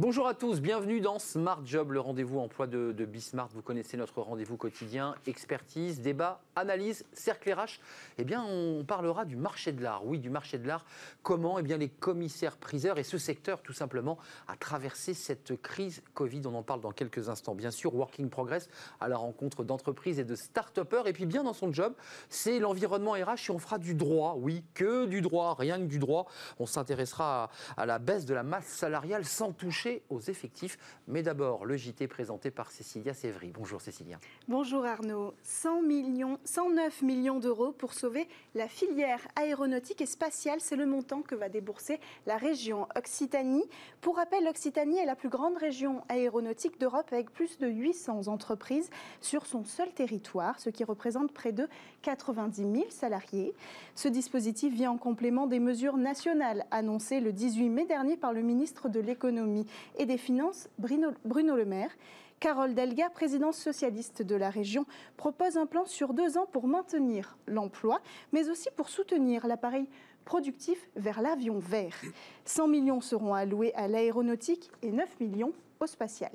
Bonjour à tous, bienvenue dans Smart Job, le rendez-vous emploi de, de Bismart. Vous connaissez notre rendez-vous quotidien, expertise, débat, analyse, cercle RH. Eh bien, on parlera du marché de l'art. Oui, du marché de l'art. Comment Eh bien, les commissaires priseurs et ce secteur, tout simplement, a traversé cette crise Covid. On en parle dans quelques instants. Bien sûr, Working Progress à la rencontre d'entreprises et de start-upers. Et puis, bien dans son job, c'est l'environnement RH et on fera du droit. Oui, que du droit, rien que du droit. On s'intéressera à, à la baisse de la masse salariale sans toucher aux effectifs. Mais d'abord, le JT présenté par Cécilia Sévry. Bonjour Cécilia. Bonjour Arnaud. 100 millions, 109 millions d'euros pour sauver la filière aéronautique et spatiale. C'est le montant que va débourser la région Occitanie. Pour rappel, l'Occitanie est la plus grande région aéronautique d'Europe avec plus de 800 entreprises sur son seul territoire, ce qui représente près de 90 000 salariés. Ce dispositif vient en complément des mesures nationales annoncées le 18 mai dernier par le ministre de l'économie et des Finances, Bruno, Le Maire. Carole Delga, présidente socialiste de la région, propose un plan sur deux ans pour maintenir l'emploi, mais aussi pour soutenir l'appareil productif vers l'avion vert. 100 millions seront alloués à l'aéronautique et 9 millions au spatial.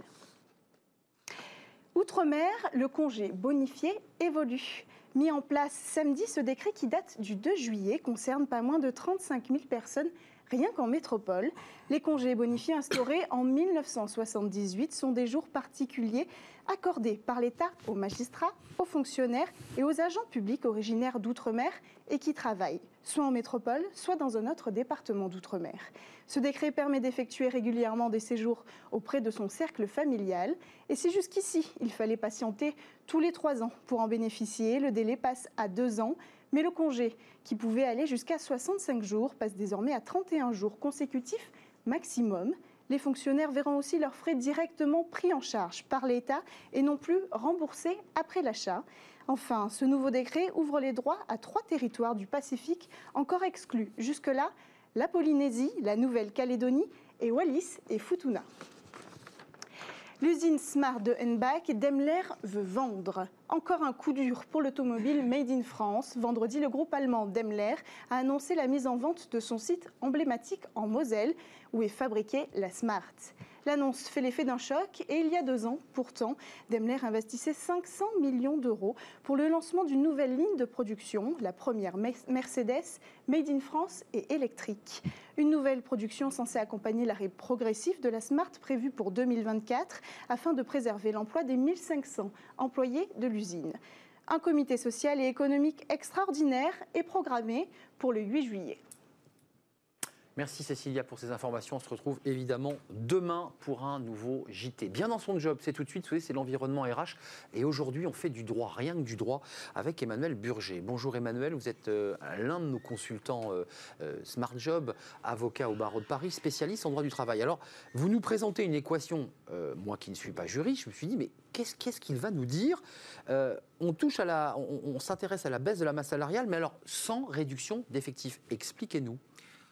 Outre-mer, le congé bonifié évolue. Mis en place samedi, ce décret qui date du 2 juillet concerne pas moins de 35 000 personnes rien qu'en métropole. Les congés bonifiés instaurés en 1978 sont des jours particuliers accordés par l'État aux magistrats, aux fonctionnaires et aux agents publics originaires d'outre-mer et qui travaillent soit en métropole, soit dans un autre département d'outre-mer. Ce décret permet d'effectuer régulièrement des séjours auprès de son cercle familial. Et si jusqu'ici, il fallait patienter tous les trois ans pour en bénéficier, le délai passe à deux ans. Mais le congé, qui pouvait aller jusqu'à 65 jours, passe désormais à 31 jours consécutifs maximum. Les fonctionnaires verront aussi leurs frais directement pris en charge par l'État et non plus remboursés après l'achat. Enfin, ce nouveau décret ouvre les droits à trois territoires du Pacifique encore exclus jusque-là, la Polynésie, la Nouvelle-Calédonie et Wallis et Futuna. L'usine Smart de Henbach, Daimler veut vendre. Encore un coup dur pour l'automobile Made in France. Vendredi, le groupe allemand Daimler a annoncé la mise en vente de son site emblématique en Moselle, où est fabriquée la Smart. L'annonce fait l'effet d'un choc et il y a deux ans, pourtant, Daimler investissait 500 millions d'euros pour le lancement d'une nouvelle ligne de production, la première Mercedes Made in France et électrique. Une nouvelle production censée accompagner l'arrêt progressif de la Smart prévue pour 2024 afin de préserver l'emploi des 1500 employés de Un comité social et économique extraordinaire est programmé pour le 8 juillet. Merci Cécilia pour ces informations. On se retrouve évidemment demain pour un nouveau JT. Bien dans son job, c'est tout de suite, c'est l'environnement RH. Et aujourd'hui, on fait du droit, rien que du droit, avec Emmanuel Burger. Bonjour Emmanuel, vous êtes euh, l'un de nos consultants euh, euh, Smart Job, avocat au barreau de Paris, spécialiste en droit du travail. Alors, vous nous présentez une équation, moi qui ne suis pas juriste, je me suis dit, mais qu'est-ce qu'il va nous dire? On touche à la, on, on s'intéresse à la baisse de la masse salariale, mais alors sans réduction d'effectifs. Expliquez-nous.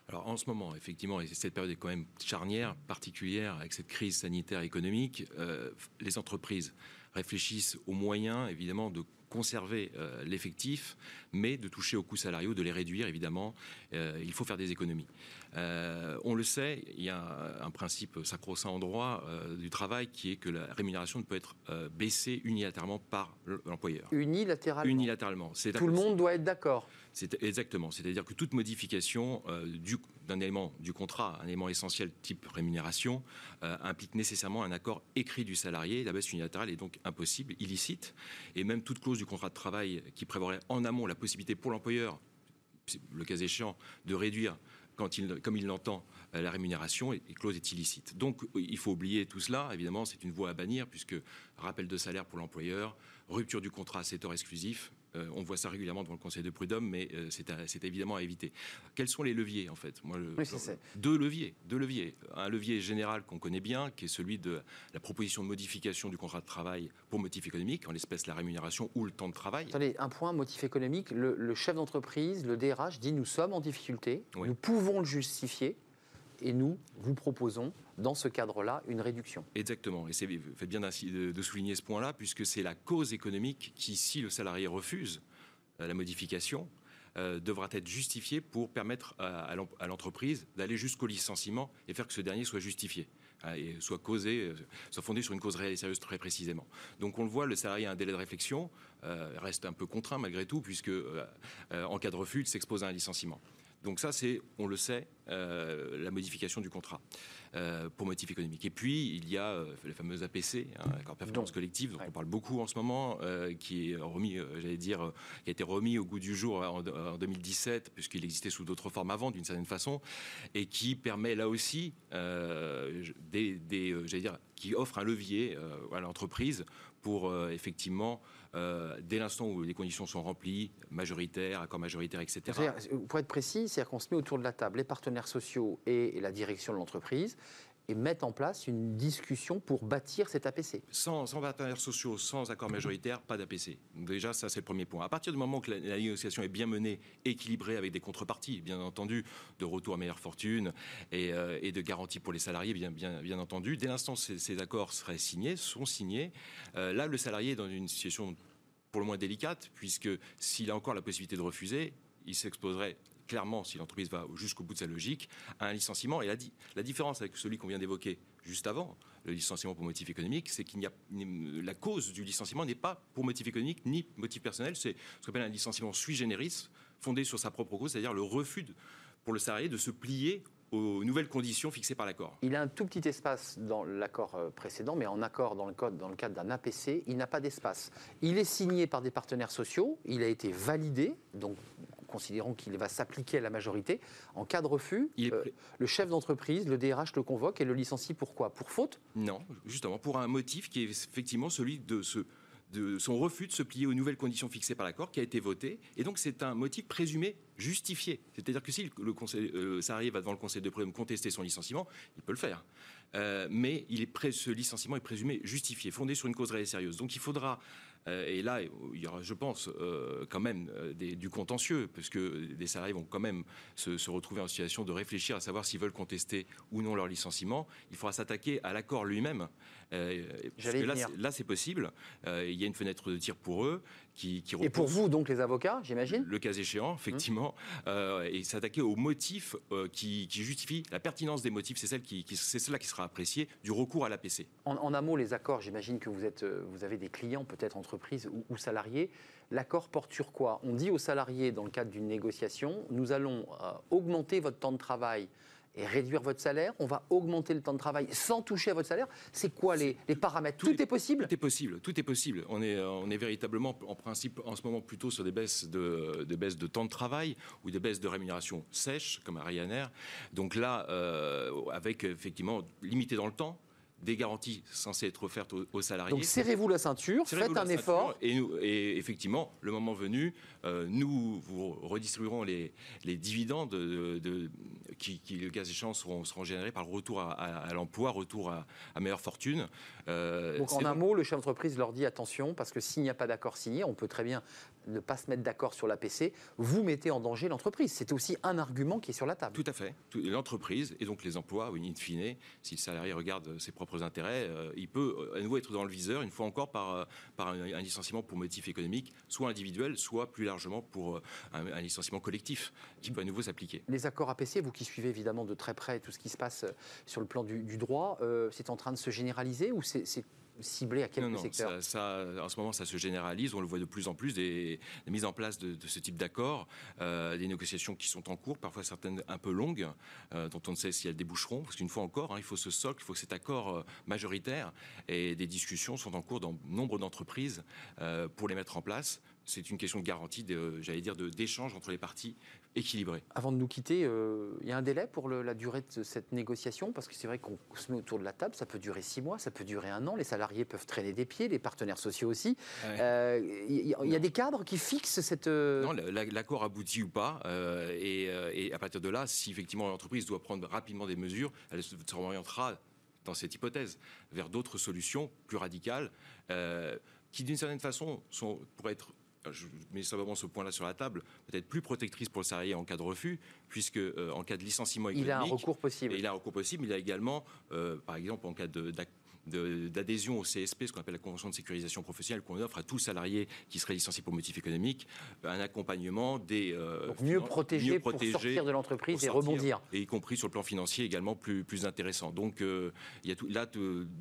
Alors en ce moment, effectivement, et cette période est quand même charnière, particulière, avec cette crise sanitaire économique, euh, les entreprises réfléchissent aux moyens, évidemment, de conserver euh, l'effectif, mais de toucher aux coûts salariaux, de les réduire, évidemment. Euh, il faut faire des économies. Euh, on le sait, il y a un principe sacro-saint en droit euh, du travail qui est que la rémunération ne peut être baissée unilatéralement par l'employeur. Unilatéralement Unilatéralement. Tout le monde doit être d'accord. Exactement. C'est-à-dire que toute modification d'un élément du contrat, un élément essentiel type rémunération, implique nécessairement un accord écrit du salarié. La baisse unilatérale est donc impossible, illicite, et même toute clause du contrat de travail qui prévoirait en amont la possibilité pour l'employeur, le cas échéant, de réduire quand il, comme il l'entend, euh, la rémunération est, clause est illicite. Donc il faut oublier tout cela. Évidemment, c'est une voie à bannir puisque rappel de salaire pour l'employeur, rupture du contrat à 7 heures exclusif, euh, on voit ça régulièrement devant le Conseil de prud'homme, mais euh, c'est évidemment à éviter. Quels sont les leviers, en fait? Moi, Deux leviers. Deux leviers. Un levier général qu'on connaît bien, qui est celui de la proposition de modification du contrat de travail pour motif économique, en l'espèce la rémunération ou le temps de travail. Attendez, un point, motif économique. Le, chef d'entreprise, le DRH, dit nous sommes en difficulté, nous pouvons le justifier et nous vous proposons, dans ce cadre-là, une réduction. Exactement. Et c'est fait bien de souligner ce point-là, puisque c'est la cause économique qui, si le salarié refuse euh, la modification, euh, devra être justifiée pour permettre à, l'entreprise d'aller jusqu'au licenciement et faire que ce dernier soit justifié. hein, et soit causé, soit fondé sur une cause réelle et sérieuse très précisément. Donc on le voit, le salarié a un délai de réflexion, reste un peu contraint malgré tout, puisque en cas de refus, il s'expose à un licenciement. Donc ça, c'est, on le sait, la modification du contrat. Euh, pour motif économique. Et puis, il y a euh, les fameuses APC, hein, accord performance collective, dont on parle beaucoup en ce moment, euh, qui est remis, j'allais dire, qui a été remis au goût du jour en, 2017, puisqu'il existait sous d'autres formes avant, d'une certaine façon, et qui permet là aussi des, j'allais dire, qui offre un levier à l'entreprise pour effectivement euh, dès l'instant où les conditions sont remplies, majoritaire, accord majoritaire, etc. Pour être précis, c'est-à-dire qu'on se met autour de la table, les partenaires sociaux et la direction de l'entreprise, et mettre en place une discussion pour bâtir cet APC. Sans, partenaires sociaux, sans accord majoritaire, pas d'APC. Déjà, ça c'est le premier point. À partir du moment que la, négociation est bien menée, équilibrée avec des contreparties, bien entendu, de retour à meilleure fortune et, euh, de garantie pour les salariés, bien entendu, dès l'instant ces, ces, accords seraient signés, sont signés, euh, là le salarié est dans une situation pour le moins délicate, puisque s'il a encore la possibilité de refuser, il s'exposerait clairement, si l'entreprise va jusqu'au bout de sa logique, à un licenciement. Et la, différence avec celui qu'on vient d'évoquer juste avant, le licenciement pour motif économique, c'est qu'il n'y a la cause du licenciement n'est pas pour motif économique ni motif personnel, c'est ce qu'on appelle un licenciement sui generis, fondé sur sa propre cause, c'est-à-dire le refus pour le salarié de se plier aux nouvelles conditions fixées par l'accord. Il a un tout petit espace dans l'accord euh, précédent, mais en accord dans le, code, dans le cadre d'un APC, il n'a pas d'espace. Il est signé par des partenaires sociaux, il a été validé, donc considérons qu'il va s'appliquer à la majorité. En cas de refus, euh, le chef d'entreprise, le DRH le convoque et le licencie pourquoi Pour faute? Non, justement, pour un motif qui est effectivement celui de ce de son refus de se plier aux nouvelles conditions fixées par l'accord qui a été voté. Et donc c'est un motif présumé justifié. C'est-à-dire que si le, conseil, euh, salarié va devant le conseil de prud'homme contester son licenciement, il peut le faire. Euh, mais il est ce licenciement est présumé justifié, fondé sur une cause réelle et sérieuse. Donc il faudra et là, il y aura, je pense, euh, quand même euh, du contentieux, puisque des salariés vont quand même se, retrouver en situation de réfléchir à savoir s'ils veulent contester ou non leur licenciement. Il faudra s'attaquer à l'accord lui-même. Là, là c'est possible. il y a une fenêtre de tir pour eux. Qui, et pour vous, donc, les avocats, j'imagine Le cas échéant, effectivement. et s'attaquer aux motifs qui, justifient la pertinence des motifs, c'est celle qui, c'est cela qui sera appréciée du recours à l'APC. En, en amont, les accords, j'imagine que vous, êtes, vous avez des clients peut-être entre entreprise ou, salariés. L'accord porte sur quoi? On dit aux salariés, dans le cadre d'une négociation, nous allons euh, augmenter votre temps de travail et réduire votre salaire, on va augmenter le temps de travail sans toucher à votre salaire. C'est quoi les, paramètres? Tout, est, possible? Tout est possible, tout est possible. On est, on est véritablement, en principe, en ce moment, plutôt sur des baisses de, des baisses de temps de travail ou des baisses de rémunération sèches, comme à Ryanair. Donc là, euh, avec effectivement limité dans le temps, des garanties censées être offertes aux, salariés. Donc serrez-vous la ceinture, faites un effort. Et, nous, et, effectivement, le moment venu, euh, nous vous redistribuerons les, les dividendes de, qui, le cas échéant, seront, seront générés par le retour à, l'emploi, retour à, meilleure fortune. Euh, Donc en un mot, le chef d'entreprise leur dit attention, parce que s'il n'y a pas d'accord signé, on peut très bien ne pas se mettre d'accord sur l'APC, vous mettez en danger l'entreprise. C'est aussi un argument qui est sur la table. Tout à fait. L'entreprise et donc les emplois, in fine, si le salarié regarde ses propres intérêts, euh, il peut euh, à nouveau être dans le viseur, une fois encore, par, euh, par un, licenciement pour motif économique, soit individuel, soit plus largement pour un, licenciement collectif, qui peut à nouveau s'appliquer. Les accords APC, vous qui suivez évidemment de très près tout ce qui se passe sur le plan du, droit, c'est en train de se généraliser ou c'est ciblé à quel non, ça, En ce moment, ça se généralise. On le voit de plus en plus, des, mises en place de, ce type d'accords, euh, des négociations qui sont en cours, parfois certaines un peu longues, euh, dont on ne sait si elles déboucheront. Parce qu'une fois encore, hein, il faut ce socle, il faut cet accord euh, majoritaire. Et des discussions sont en cours dans nombre d'entreprises pour les mettre en place c'est une question de garantie, j'allais dire, d'échange entre les parties équilibrées. Avant de nous quitter, euh, il y a un délai pour la durée de cette négociation? Parce que c'est vrai qu'on se met autour de la table, ça peut durer six mois, ça peut durer un an, les salariés peuvent traîner des pieds, les partenaires sociaux aussi. Euh, il y, a des cadres qui fixent cette... Euh, non, l'accord aboutit ou pas, et, et, à partir de là, si effectivement l'entreprise doit prendre rapidement des mesures, elle se orientera dans cette hypothèse vers d'autres solutions plus radicales qui d'une certaine façon sont, pourraient être je mets simplement ce point-là sur la table, peut-être plus protectrice pour le salarié en cas de refus, puisque euh, en cas de licenciement économique, il a un recours possible. il a un recours possible. Il a également, euh, par exemple, en cas d'adhésion au CSP, ce qu'on appelle la convention de sécurisation professionnelle, qu'on offre à tout salarié qui serait licencié pour motif économique, un accompagnement des mieux protégés pour sortir de l'entreprise et rebondir, et y compris sur le plan financier également plus plus intéressant. Donc il y a tout, là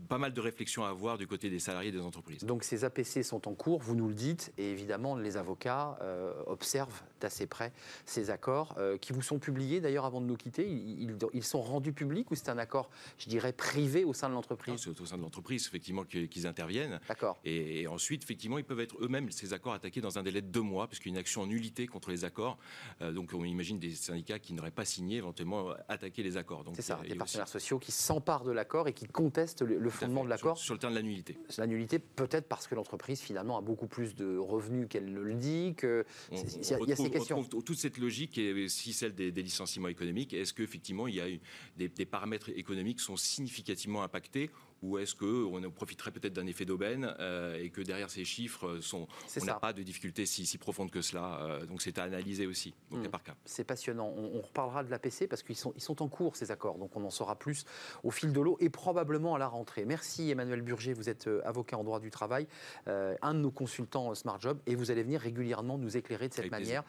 pas mal de réflexions à avoir du côté des salariés des entreprises. Donc ces APC sont en cours, vous nous le dites, et évidemment les avocats observent d'assez près ces accords qui vous sont publiés d'ailleurs avant de nous quitter. Ils, ils sont rendus publics ou c'est un accord, je dirais, privé au sein de l'entreprise? Sein de l'entreprise, effectivement, qu'ils interviennent. D'accord. Et, ensuite, effectivement, ils peuvent être eux-mêmes, ces accords, attaqués dans un délai de deux mois, puisqu'il y a une action en nullité contre les accords. Euh, donc, on imagine des syndicats qui n'auraient pas signé, éventuellement, attaquer les accords. C'est ça, des partenaires sociaux qui s'emparent de l'accord et qui contestent le, fondement de l'accord. Sur, le terme de la nullité. La nullité, peut-être parce que l'entreprise, finalement, a beaucoup plus de revenus qu'elle ne le dit, que... Il y, a ces questions. toute cette logique et aussi celle des, licenciements économiques. Est-ce qu'effectivement, il y a eu des, des paramètres économiques sont significativement impactés ou est-ce qu'on profiterait peut-être d'un effet d'aubaine euh, et que derrière ces chiffres, sont, on n'a pas de difficultés si, si profondes que cela euh, Donc c'est à analyser aussi, au cas hmm. par cas. C'est passionnant. On, reparlera de l'APC parce qu'ils sont, ils sont en cours, ces accords. Donc on en saura plus au fil de l'eau et probablement à la rentrée. Merci Emmanuel Burger, vous êtes euh, avocat en droit du travail, un de nos consultants Smart Job, et vous allez venir régulièrement nous éclairer de cette manière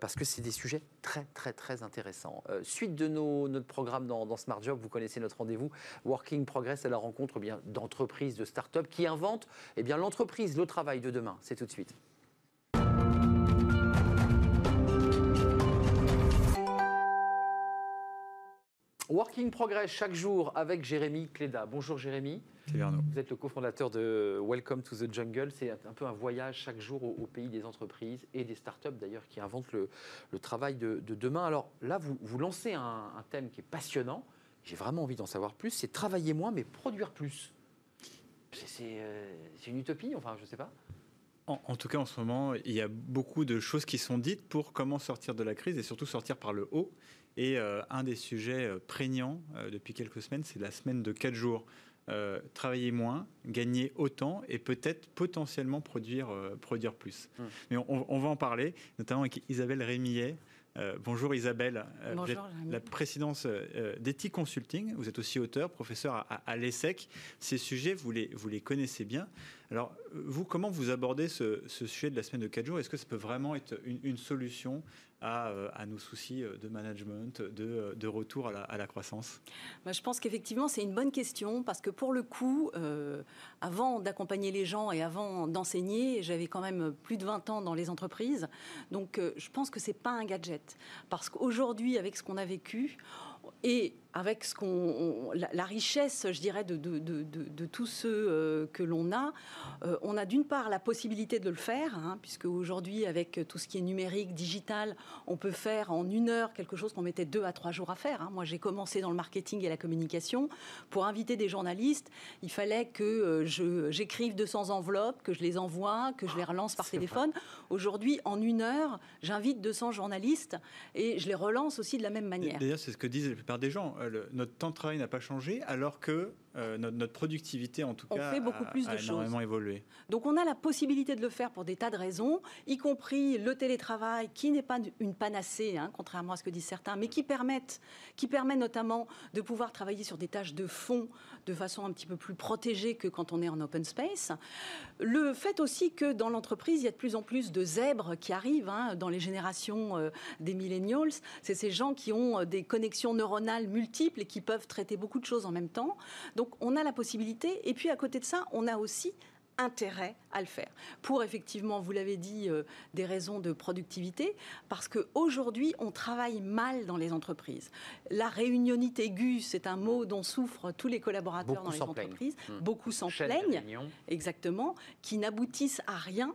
parce que c'est des sujets très, très, très intéressants. suite de nos, notre programme dans, dans Smart Job, vous connaissez notre rendez-vous Working Progress à la rencontre bien d'entreprises, de start-up qui inventent eh bien l'entreprise, le travail de demain. C'est tout de suite. Working Progress chaque jour avec Jérémy Cléda. Bonjour Jérémy. Vous êtes le cofondateur de Welcome to the Jungle. C'est un peu un voyage chaque jour au, pays des entreprises et des startups d'ailleurs qui inventent le, travail de, demain. Alors là, vous, vous lancez un, un thème qui est passionnant j'ai vraiment envie d'en savoir plus, c'est travailler moins mais produire plus. Euh, c'est une utopie, enfin je ne sais pas. En, tout cas, en ce moment, il y a beaucoup de choses qui sont dites pour comment sortir de la crise et surtout sortir par le haut. Et euh, un des sujets euh, prégnants depuis quelques semaines, c'est la semaine de 4 jours. travailler moins, gagner autant et peut-être potentiellement produire, produire plus. Hum. Mais on, on, va en parler, notamment avec Isabelle Rémillet, euh, bonjour Isabelle, euh, vous êtes la présidence euh, d'Ethic Consulting, vous êtes aussi auteur, professeur à, l'ESSEC. Ces sujets, vous les, vous les connaissez bien. Alors, vous, comment vous abordez ce, sujet de la semaine de 4 jours? Est-ce que ça peut vraiment être une solution euh, à, nos soucis euh, de management, de, euh, de retour à la, croissance? Bah, Je pense qu'effectivement, c'est une bonne question parce que pour le coup, avant d'accompagner les gens et avant d'enseigner, j'avais quand même plus de 20 ans dans les entreprises. Donc, je pense que ce n'est pas un gadget. Parce qu'aujourd'hui, avec ce qu'on a vécu, et avec ce qu'on, la, richesse, je dirais, de, de, de, de tous ceux euh, que l'on a, euh, on a d'une part la possibilité de le faire, hein, puisque aujourd'hui, avec tout ce qui est numérique, digital, on peut faire en une heure quelque chose qu'on mettait deux à trois jours à faire. Hein. Moi, j'ai commencé dans le marketing et la communication. Pour inviter des journalistes, il fallait que euh, je, j'écrive 200 enveloppes, que je les envoie, que je les relance par téléphone. Aujourd'hui, en une heure, j'invite 200 journalistes et je les relance aussi de la même manière. D'ailleurs, c'est ce que disent la plupart des gens notre temps de travail n'a pas changé, alors que euh, notre, productivité, en tout cas, fait beaucoup a, plus de énormément évolué. Donc on a la possibilité de le faire pour des tas de raisons, y compris le télétravail, qui n'est pas une panacée, hein, contrairement à ce que disent certains, mais qui, permettent, qui permet notamment de pouvoir travailler sur des tâches de fond de façon un petit peu plus protégée que quand on est en open space. Le fait aussi que dans l'entreprise, il y a de plus en plus de zèbres qui arrivent hein, dans les générations euh, des millennials. C'est ces gens qui ont euh, des connexions neuronales multiples et qui peuvent traiter beaucoup de choses en même temps. Donc on a la possibilité. Et puis à côté de ça, on a aussi intérêt à le faire. Pour effectivement, vous l'avez dit, euh, des raisons de productivité, parce qu'aujourd'hui, on travaille mal dans les entreprises. La réunionite aiguë, c'est un mot dont souffrent tous les collaborateurs dans les entreprises. Hmm. Beaucoup s'en plaignent, exactement, qui n'aboutissent à rien.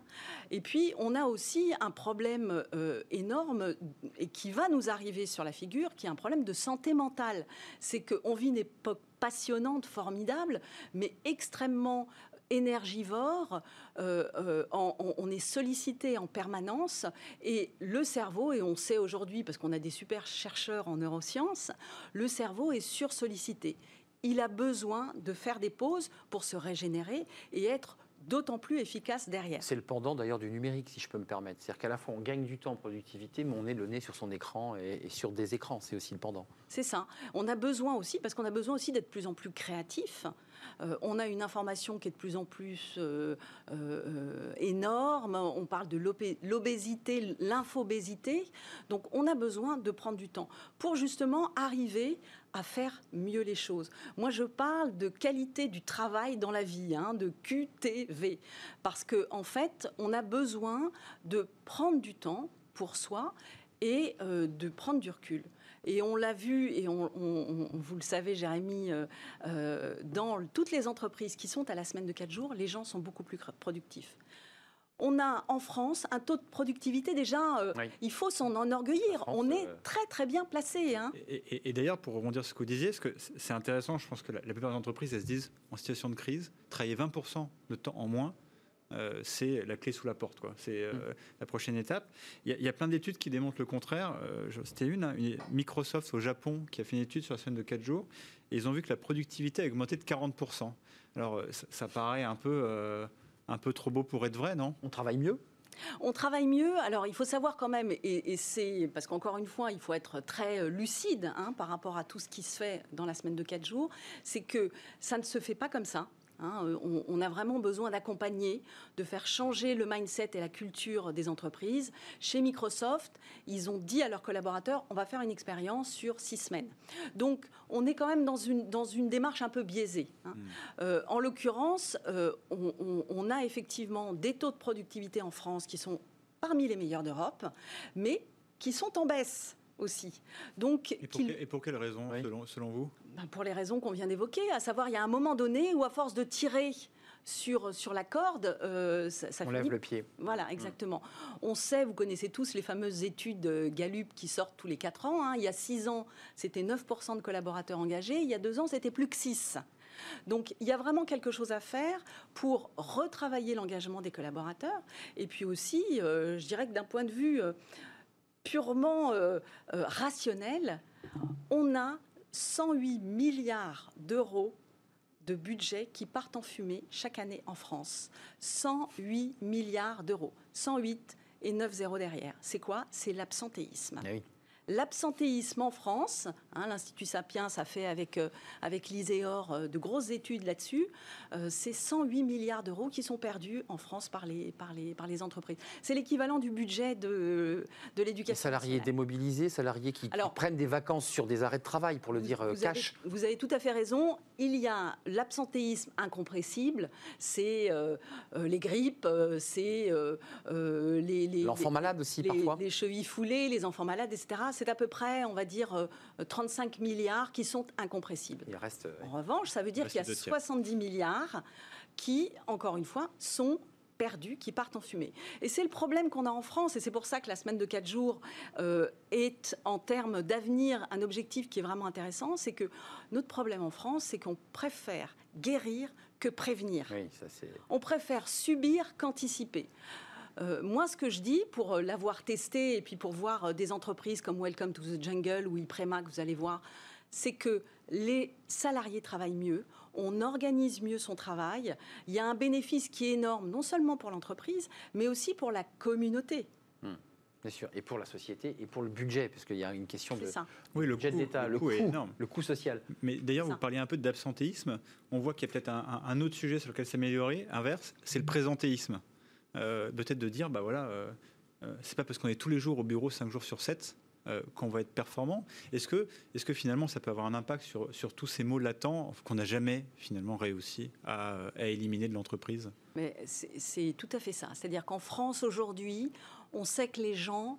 Et puis, on a aussi un problème euh, énorme et qui va nous arriver sur la figure, qui est un problème de santé mentale. C'est qu'on vit une époque passionnante, formidable, mais extrêmement énergivore, euh, euh, on, est sollicité en permanence et le cerveau, et on sait aujourd'hui, parce qu'on a des super chercheurs en neurosciences, le cerveau est sursollicité. Il a besoin de faire des pauses pour se régénérer et être d'autant plus efficace derrière. C'est le pendant d'ailleurs du numérique, si je peux me permettre. C'est-à-dire qu'à la fois on gagne du temps en productivité, mais on est le nez sur son écran et, et sur des écrans. C'est aussi le pendant. C'est ça. On a besoin aussi, parce qu'on a besoin aussi d'être de plus en plus créatif. Euh, on a une information qui est de plus en plus euh, euh, énorme. On parle de l'obésité, l'infobésité. Donc on a besoin de prendre du temps pour justement arriver à faire mieux les choses. Moi, je parle de qualité du travail dans la vie, hein, de QTV, parce qu'en en fait, on a besoin de prendre du temps pour soi et de prendre du recul. Et on l'a vu, et on, vous le savez, Jérémy, euh, euh, dans toutes les entreprises qui sont à la semaine de 4 jours, les gens sont beaucoup plus productifs on a en France un taux de productivité déjà, euh, il faut s'en enorgueillir. on est très très bien placé. Hein. Et, d'ailleurs, pour rebondir sur ce que vous disiez, que c'est intéressant, je pense que la, plupart des entreprises, elles se disent, en situation de crise, travailler 20% de temps en moins, euh, c'est la clé sous la porte. C'est euh, mm. la prochaine étape. Il y, a plein d'études qui démontrent le contraire. Euh, c'était hein, une, Microsoft au Japon qui a fait une étude sur la semaine de 4 jours, et ils ont vu que la productivité a augmenté de 40%. Alors, ça, paraît un peu, un peu trop beau pour être vrai, non? On travaille mieux? On travaille mieux. Alors, il faut savoir quand même, et, c'est parce qu'encore une fois, il faut être très lucide hein, par rapport à tout ce qui se fait dans la semaine de 4 jours, c'est que ça ne se fait pas comme ça. Hein, euh, on, a vraiment besoin d'accompagner, de faire changer le mindset et la culture des entreprises. Chez Microsoft, ils ont dit à leurs collaborateurs, on va faire une expérience sur six semaines. Donc, on est quand même dans une, dans une démarche un peu biaisée. Hein. Hmm. Euh, en l'occurrence, euh, on, a effectivement des taux de productivité en France qui sont parmi les meilleurs d'Europe, mais qui sont en baisse aussi. Donc, et pour, quelles raisons, selon, vous? Ben, Pour les raisons qu'on vient d'évoquer, à savoir, il y a un moment donné où, à force de tirer sur, sur la corde, euh, ça, On lève le pied. Voilà, exactement. On sait, vous connaissez tous les fameuses études Gallup qui sortent tous les 4 ans. Hein. Il y a 6 ans, c'était 9% de collaborateurs engagés. Il y a 2 ans, c'était plus que 6. Donc il y a vraiment quelque chose à faire pour retravailler l'engagement des collaborateurs. Et puis aussi, euh, je dirais que d'un point de vue euh, purement euh, euh, rationnel, on a 108 milliards d'euros de budget qui partent en fumée chaque année en France. 108 milliards d'euros. 108 et 9 zéros derrière. C'est quoi? C'est l'absentéisme. Eh L'absentéisme en France, hein, l'Institut Sapiens a fait avec, euh, avec l'ISEOR euh, de grosses études là-dessus, euh, c'est 108 milliards d'euros qui sont perdus en France par les, par les, par les entreprises. C'est l'équivalent du budget de, de l'éducation. Salariés démobilisés, salariés qui, prennent des vacances sur des arrêts de travail, pour le dire cash. vous avez tout à fait raison. Il y a l'absentéisme incompressible, c'est les grippes, c'est les, les. L'enfant malade aussi, parfois. Les chevilles foulées, les enfants malades, etc c'est à peu près, on va dire, 35 euh, milliards qui sont incompressibles. Il reste, En revanche, ça veut dire qu'il y a 70 milliards qui, encore une fois, sont perdus, qui partent en fumée. Et c'est le problème qu'on a en France, et c'est pour ça que la semaine de 4 jours euh, est, en termes d'avenir, un objectif qui est vraiment intéressant. C'est que notre problème en France, c'est qu'on préfère guérir que prévenir. Oui, ça on préfère subir qu'anticiper. Euh, moi, ce que je dis, pour euh, l'avoir testé et puis pour voir euh, des entreprises comme Welcome to the Jungle ou Iprema, que vous allez voir, c'est que les salariés travaillent mieux, on organise mieux son travail, il y a un bénéfice qui est énorme, non seulement pour l'entreprise, mais aussi pour la communauté. Hmm. Bien sûr, et pour la société et pour le budget, parce qu'il y a une question de oui, le budget d'État, le, coût, énorme. le coût social. Mais d'ailleurs, vous parliez un peu d'absentéisme. On voit qu'il y a peut-être un, un, autre sujet sur lequel s'améliorer, inverse, c'est le présentéisme. Euh, peut-être de dire, bah voilà, euh, euh, c'est pas parce qu'on est tous les jours au bureau 5 jours sur 7 qu'on va être performant. Est-ce que, est que finalement ça peut avoir un impact sur, sur tous ces mots latents qu'on n'a jamais finalement réussi à, à éliminer de l'entreprise? Mais c'est tout à fait ça. C'est-à-dire qu'en France aujourd'hui, on sait que les gens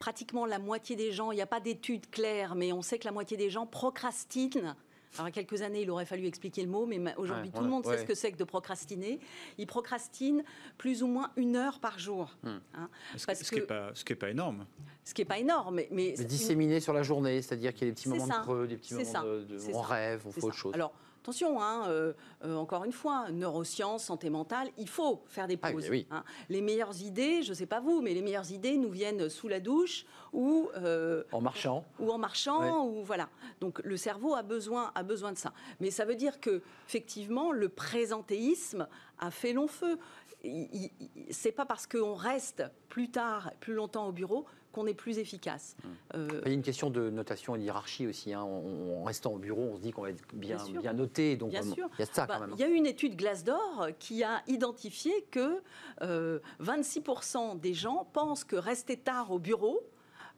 pratiquement la moitié des gens, il n'y a pas d'études claires, mais on sait que la moitié des gens procrastinent alors, il y a quelques années, il aurait fallu expliquer le mot, mais aujourd'hui, tout le monde sait ce que c'est que de procrastiner. Il procrastine plus ou moins une heure par jour. Hmm. Hein, ce, qui n'est pas, pas, énorme. Ce qui n'est pas énorme. Mais, mais, disséminé sur la journée, c'est-à-dire qu'il y a des petits moments de creux, des petits moments de, de on rêve, on fait autre chose. Alors, Attention, hein, euh, euh, encore une fois, neurosciences, santé mentale, il faut faire des ah pauses. Hein. Les meilleures idées, je ne sais pas vous, mais les meilleures idées nous viennent sous la douche ou euh, en marchant. Ou en marchant, ou voilà. Donc le cerveau a besoin, a besoin de ça. Mais ça veut dire que effectivement, le présentéisme a fait long feu. c'est pas parce qu'on reste plus tard, plus longtemps au bureau qu'on est plus efficace. Hum. Euh, il y a une question de notation et d'hirarchie aussi. Hein. En, restant au bureau, on se dit qu'on va être bien, bien, noté. Donc bien sûr. il y a ça quand bah, même. Il y a une étude Glassdoor qui a identifié que 26% euh, des gens pensent que rester tard au bureau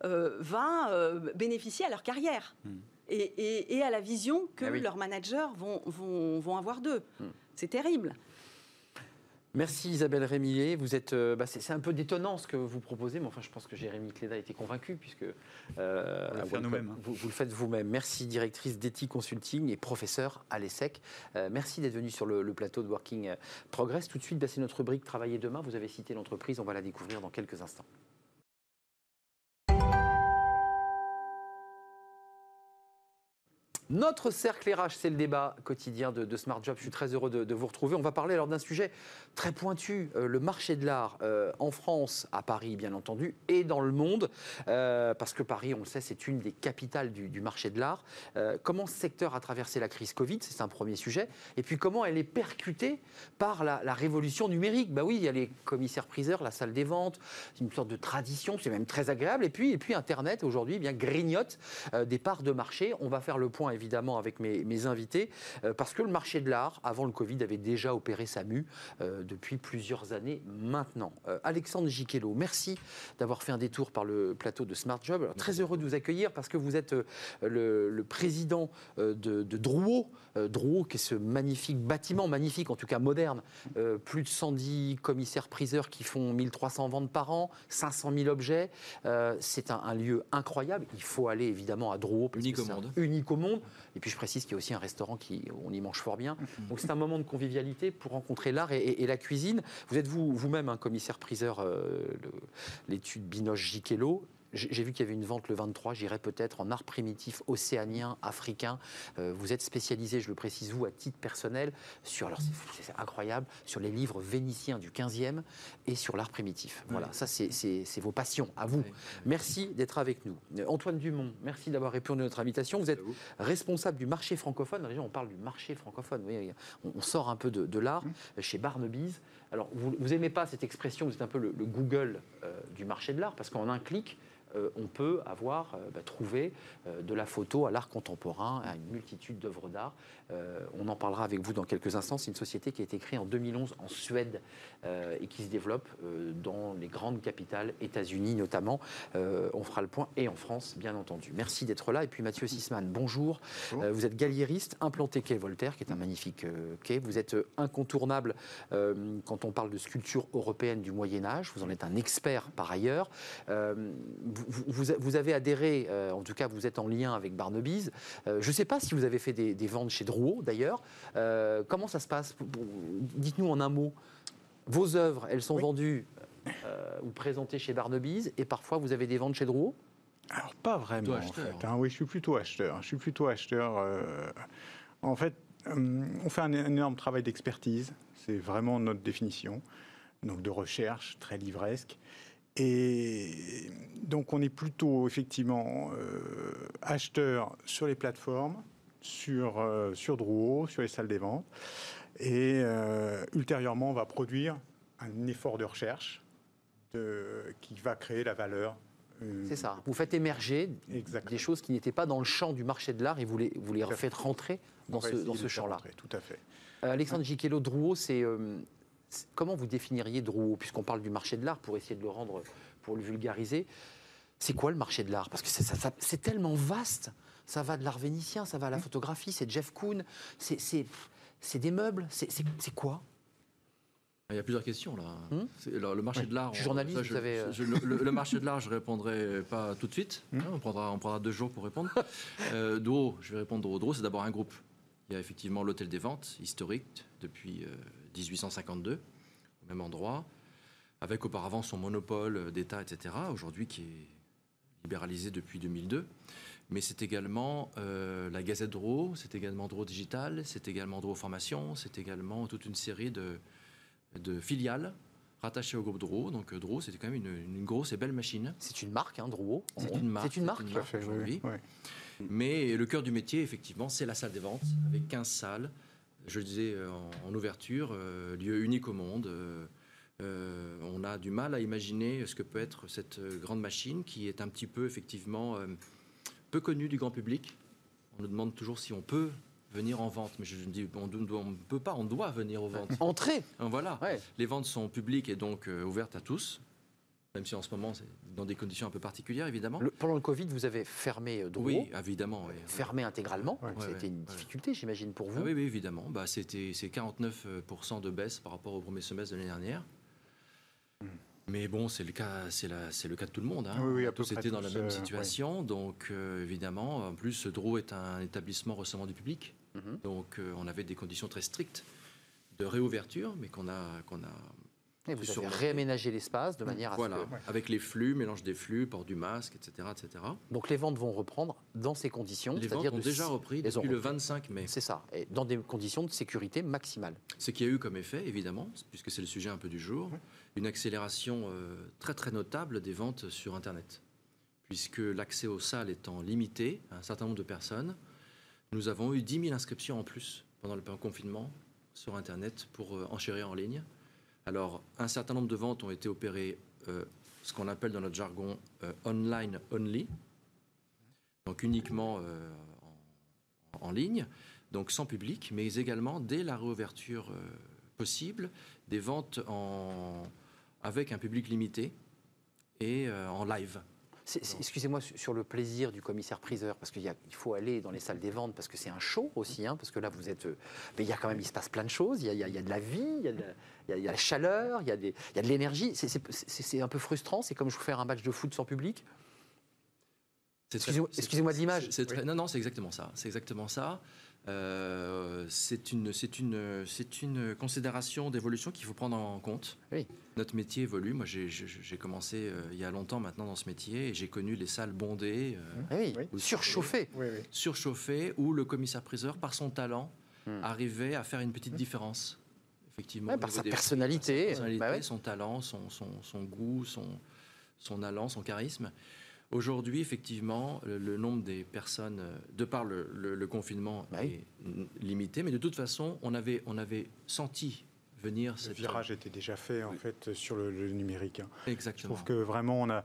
euh, va bénéficier à leur carrière. Hum. Et, à la vision que ah leurs managers vont, vont, vont avoir d'eux. Hum. C'est terrible. Merci Isabelle Rémillet. Vous êtes, euh, bah, c'est un peu détonnant ce que vous proposez, mais enfin je pense que Jérémy Cléda a été convaincu puisque euh, vous, le hein. vous, vous, le faites vous-même. Merci directrice d'Ethic Consulting et professeur à l'ESSEC. Euh, merci d'être venu sur le, plateau de Working Progress. Tout de suite, bah, c'est notre rubrique Travailler demain. Vous avez cité l'entreprise, on va la découvrir dans quelques instants. Notre cercle RH, c'est le débat quotidien de, Smart Job. Je suis très heureux de, vous retrouver. On va parler alors d'un sujet très pointu, euh, le marché de l'art euh, en France, à Paris bien entendu, et dans le monde, euh, parce que Paris, on le sait, c'est une des capitales du, marché de l'art. comment ce secteur a traversé la crise Covid, c'est un premier sujet, et puis comment elle est percutée par la, révolution numérique. Bah oui, il y a les commissaires-priseurs, la salle des ventes, une sorte de tradition, c'est même très agréable, et puis, et puis Internet aujourd'hui eh bien grignote des parts de marché. On va faire le point évidemment avec mes, invités, euh, parce que le marché de l'art, avant le Covid, avait déjà opéré sa mue euh, depuis plusieurs années maintenant. Euh, Alexandre Giquello, merci d'avoir fait un détour par le plateau de Smart Job. très heureux de vous accueillir parce que vous êtes le, président de, de Drouot, Drouot qui est ce magnifique bâtiment, magnifique en tout cas moderne, plus de 110 commissaires-priseurs qui font 1300 ventes par an, 500 000 objets. c'est un, lieu incroyable. Il faut aller évidemment à Drouot. Unique au monde. Unique au monde. Et puis je précise qu'il y a aussi un restaurant qui on y mange fort bien. Mhm. Donc c'est un moment de convivialité pour rencontrer l'art et, la cuisine. Vous êtes vous vous-même un commissaire priseur, euh, l'étude Binoche Giquello. J'ai vu qu'il y avait une vente le 23, j'irai peut-être en art primitif océanien, africain. Euh, vous êtes spécialisé, je le précise vous, à titre personnel, sur, alors c'est incroyable, sur les livres vénitiens du 15e et sur l'art primitif. Voilà, ça c'est vos passions, à vous. Merci d'être avec nous. Antoine Dumont, merci d'avoir répondu à notre invitation. Vous êtes responsable du marché francophone. Déjà, on parle du marché francophone. on, sort un peu de, l'art mmh. chez Barnebys. Alors, vous n'aimez pas cette expression, vous êtes un peu le, Google euh, du marché de l'art, parce qu'en un clic, euh, on peut avoir euh, bah, trouvé euh, de la photo à l'art contemporain, à une multitude d'œuvres d'art. on en parlera avec vous dans quelques instants. C'est une société qui a été créée en 2011 en Suède et qui se développe dans les grandes capitales, États-Unis notamment. on fera le point et en France, bien entendu. Merci d'être là. Et puis Mathieu Sisman, bonjour. vous êtes galliériste, implanté quai Voltaire, qui est un magnifique quai. Vous êtes incontournable quand on parle de sculpture européenne du Moyen Âge. Vous en êtes un expert par ailleurs vous, avez adhéré, euh, en tout cas vous êtes en lien avec Barnaby's. Euh, je ne sais pas si vous avez fait des, ventes chez Drouot d'ailleurs. Euh, comment ça se passe? Dites-nous en un mot. Vos œuvres, elles sont vendues ou présentées chez Barnaby's et parfois vous avez des ventes chez Drouot? Alors pas vraiment en fait. Hein. oui, je suis plutôt acheteur. Je suis plutôt acheteur. en fait, on fait un, énorme travail d'expertise. C'est vraiment notre définition. Donc de recherche très livresque. Et donc on est plutôt effectivement euh, acheteur sur les plateformes, sur, euh, sur Drouot, sur les salles des ventes. Et euh, ultérieurement, on va produire un effort de recherche qui va créer la valeur. C'est ça. Vous faites émerger des choses qui n'étaient pas dans le champ du marché de l'art et vous les, vous les faites rentrer dans ce, dans ce champ-là. Tout à fait. Alexandre Giquello, Drouot, c'est comment vous définiriez Drouot, puisqu'on parle du marché de l'art, pour essayer de le rendre, pour le vulgariser C'est quoi le marché de l'art? Parce que c'est tellement vaste. Ça va de l'art vénitien, ça va à la photographie, c'est Jeff Koons, c'est des meubles, c'est quoi? Il y a plusieurs questions là. Hmm le, marché de l'art. Journaliste, vous savez. Euh. le, marché de l'art, je répondrai pas tout de suite. Hmm hein, on, prendra, on prendra deux jours pour répondre. Euh, je vais répondre au Dro. C'est d'abord un groupe. Il y a effectivement l'hôtel des ventes, historique, depuis euh, 1852, au même endroit, avec auparavant son monopole d'État, etc., aujourd'hui qui est libéralisé depuis 2002. Mais c'est également euh, la Gazette Dro, c'est également Dro Digital, c'est également Dro Formation, c'est également toute une série de, de filiales rattachées au groupe Dro. Donc Dro, c'était quand même une, grosse et belle machine. C'est une marque, hein, Dro C'est une marque. C'est une marque, aujourd'hui. Mais le cœur du métier, effectivement, c'est la salle des ventes, avec 15 salles, je le disais euh, en, ouverture, euh, lieu unique au monde, euh, on a du mal à imaginer ce que peut être cette grande machine qui est un petit peu effectivement peu connue du grand public. On nous demande toujours si on peut venir en vente. Mais je, dis, on ne peut pas, on doit venir aux ventes. Entrer Voilà. Les ventes sont publiques et donc ouvertes à tous même si en ce moment, c'est dans des conditions un peu particulières, évidemment. pendant le Covid, vous avez fermé euh, Oui, évidemment. Fermé intégralement. C'était une difficulté, j'imagine, pour vous. Ah oui, oui, évidemment. Bah, C'était 49% de baisse par rapport au premier semestre de l'année dernière. Hmm. Mais bon, c'est le cas, c'est le cas de tout le monde. Hein. Oui, tous étaient dans la même euh, situation, donc euh, évidemment, en plus, Dro est un établissement recevant du public, mhm. donc on avait des conditions très strictes de réouverture, mais qu'on a qu'on a et vous avez réaménagé l'espace de manière à voilà, avec les flux, mélange des flux, port du masque, etc., etc. Donc les ventes vont reprendre dans ces conditions. Les ventes ont déjà repris depuis le 25 mai. C'est ça, et dans des conditions de sécurité maximale. Ce qui a eu comme effet, évidemment, puisque c'est le sujet un peu du jour, une accélération euh, très très notable des ventes sur Internet. Puisque l'accès aux salles étant limité à un certain nombre de personnes, nous avons eu 10 000 inscriptions en plus pendant le confinement sur Internet pour euh, enchérir en ligne. Alors, un certain nombre de ventes ont été opérées, euh, ce qu'on appelle dans notre jargon euh, online only, donc uniquement euh, en, ligne, donc sans public, mais également dès la réouverture possible, des ventes avec un public limité et en live. Excusez-moi sur le plaisir du commissaire-priseur, parce qu'il faut aller dans les salles des ventes, parce que c'est un show aussi, hein, parce que là vous êtes. Mais il y a quand même, il se passe plein de choses. Il y a, de la vie, il y a de la, la chaleur, il y a, des, il y a de l'énergie. C'est un peu frustrant. C'est comme je vous faire un match de foot sans public. Excusez-moi de l'image. Non, non, c'est exactement ça. C'est exactement ça. Euh, c'est une, une, une considération d'évolution qu'il faut prendre en compte. Oui. Notre métier évolue. Moi, j'ai commencé euh, il y a longtemps maintenant dans ce métier et j'ai connu les salles bondées, euh, oui. surchauffées. Surchauffées, où le commissaire-priseur, par son talent, hmm. arrivait à faire une petite différence. Effectivement, par sa personnalité, bah son talent, son, son, son goût, son, son allant, son charisme. Aujourd'hui, effectivement, le, nombre des personnes, euh, de par le, confinement, bah est limité. Mais de toute façon, on avait, on avait senti venir cette... Le virage était déjà fait, en fait, sur le, numérique. Hein. Exactement. Je trouve que vraiment, on a...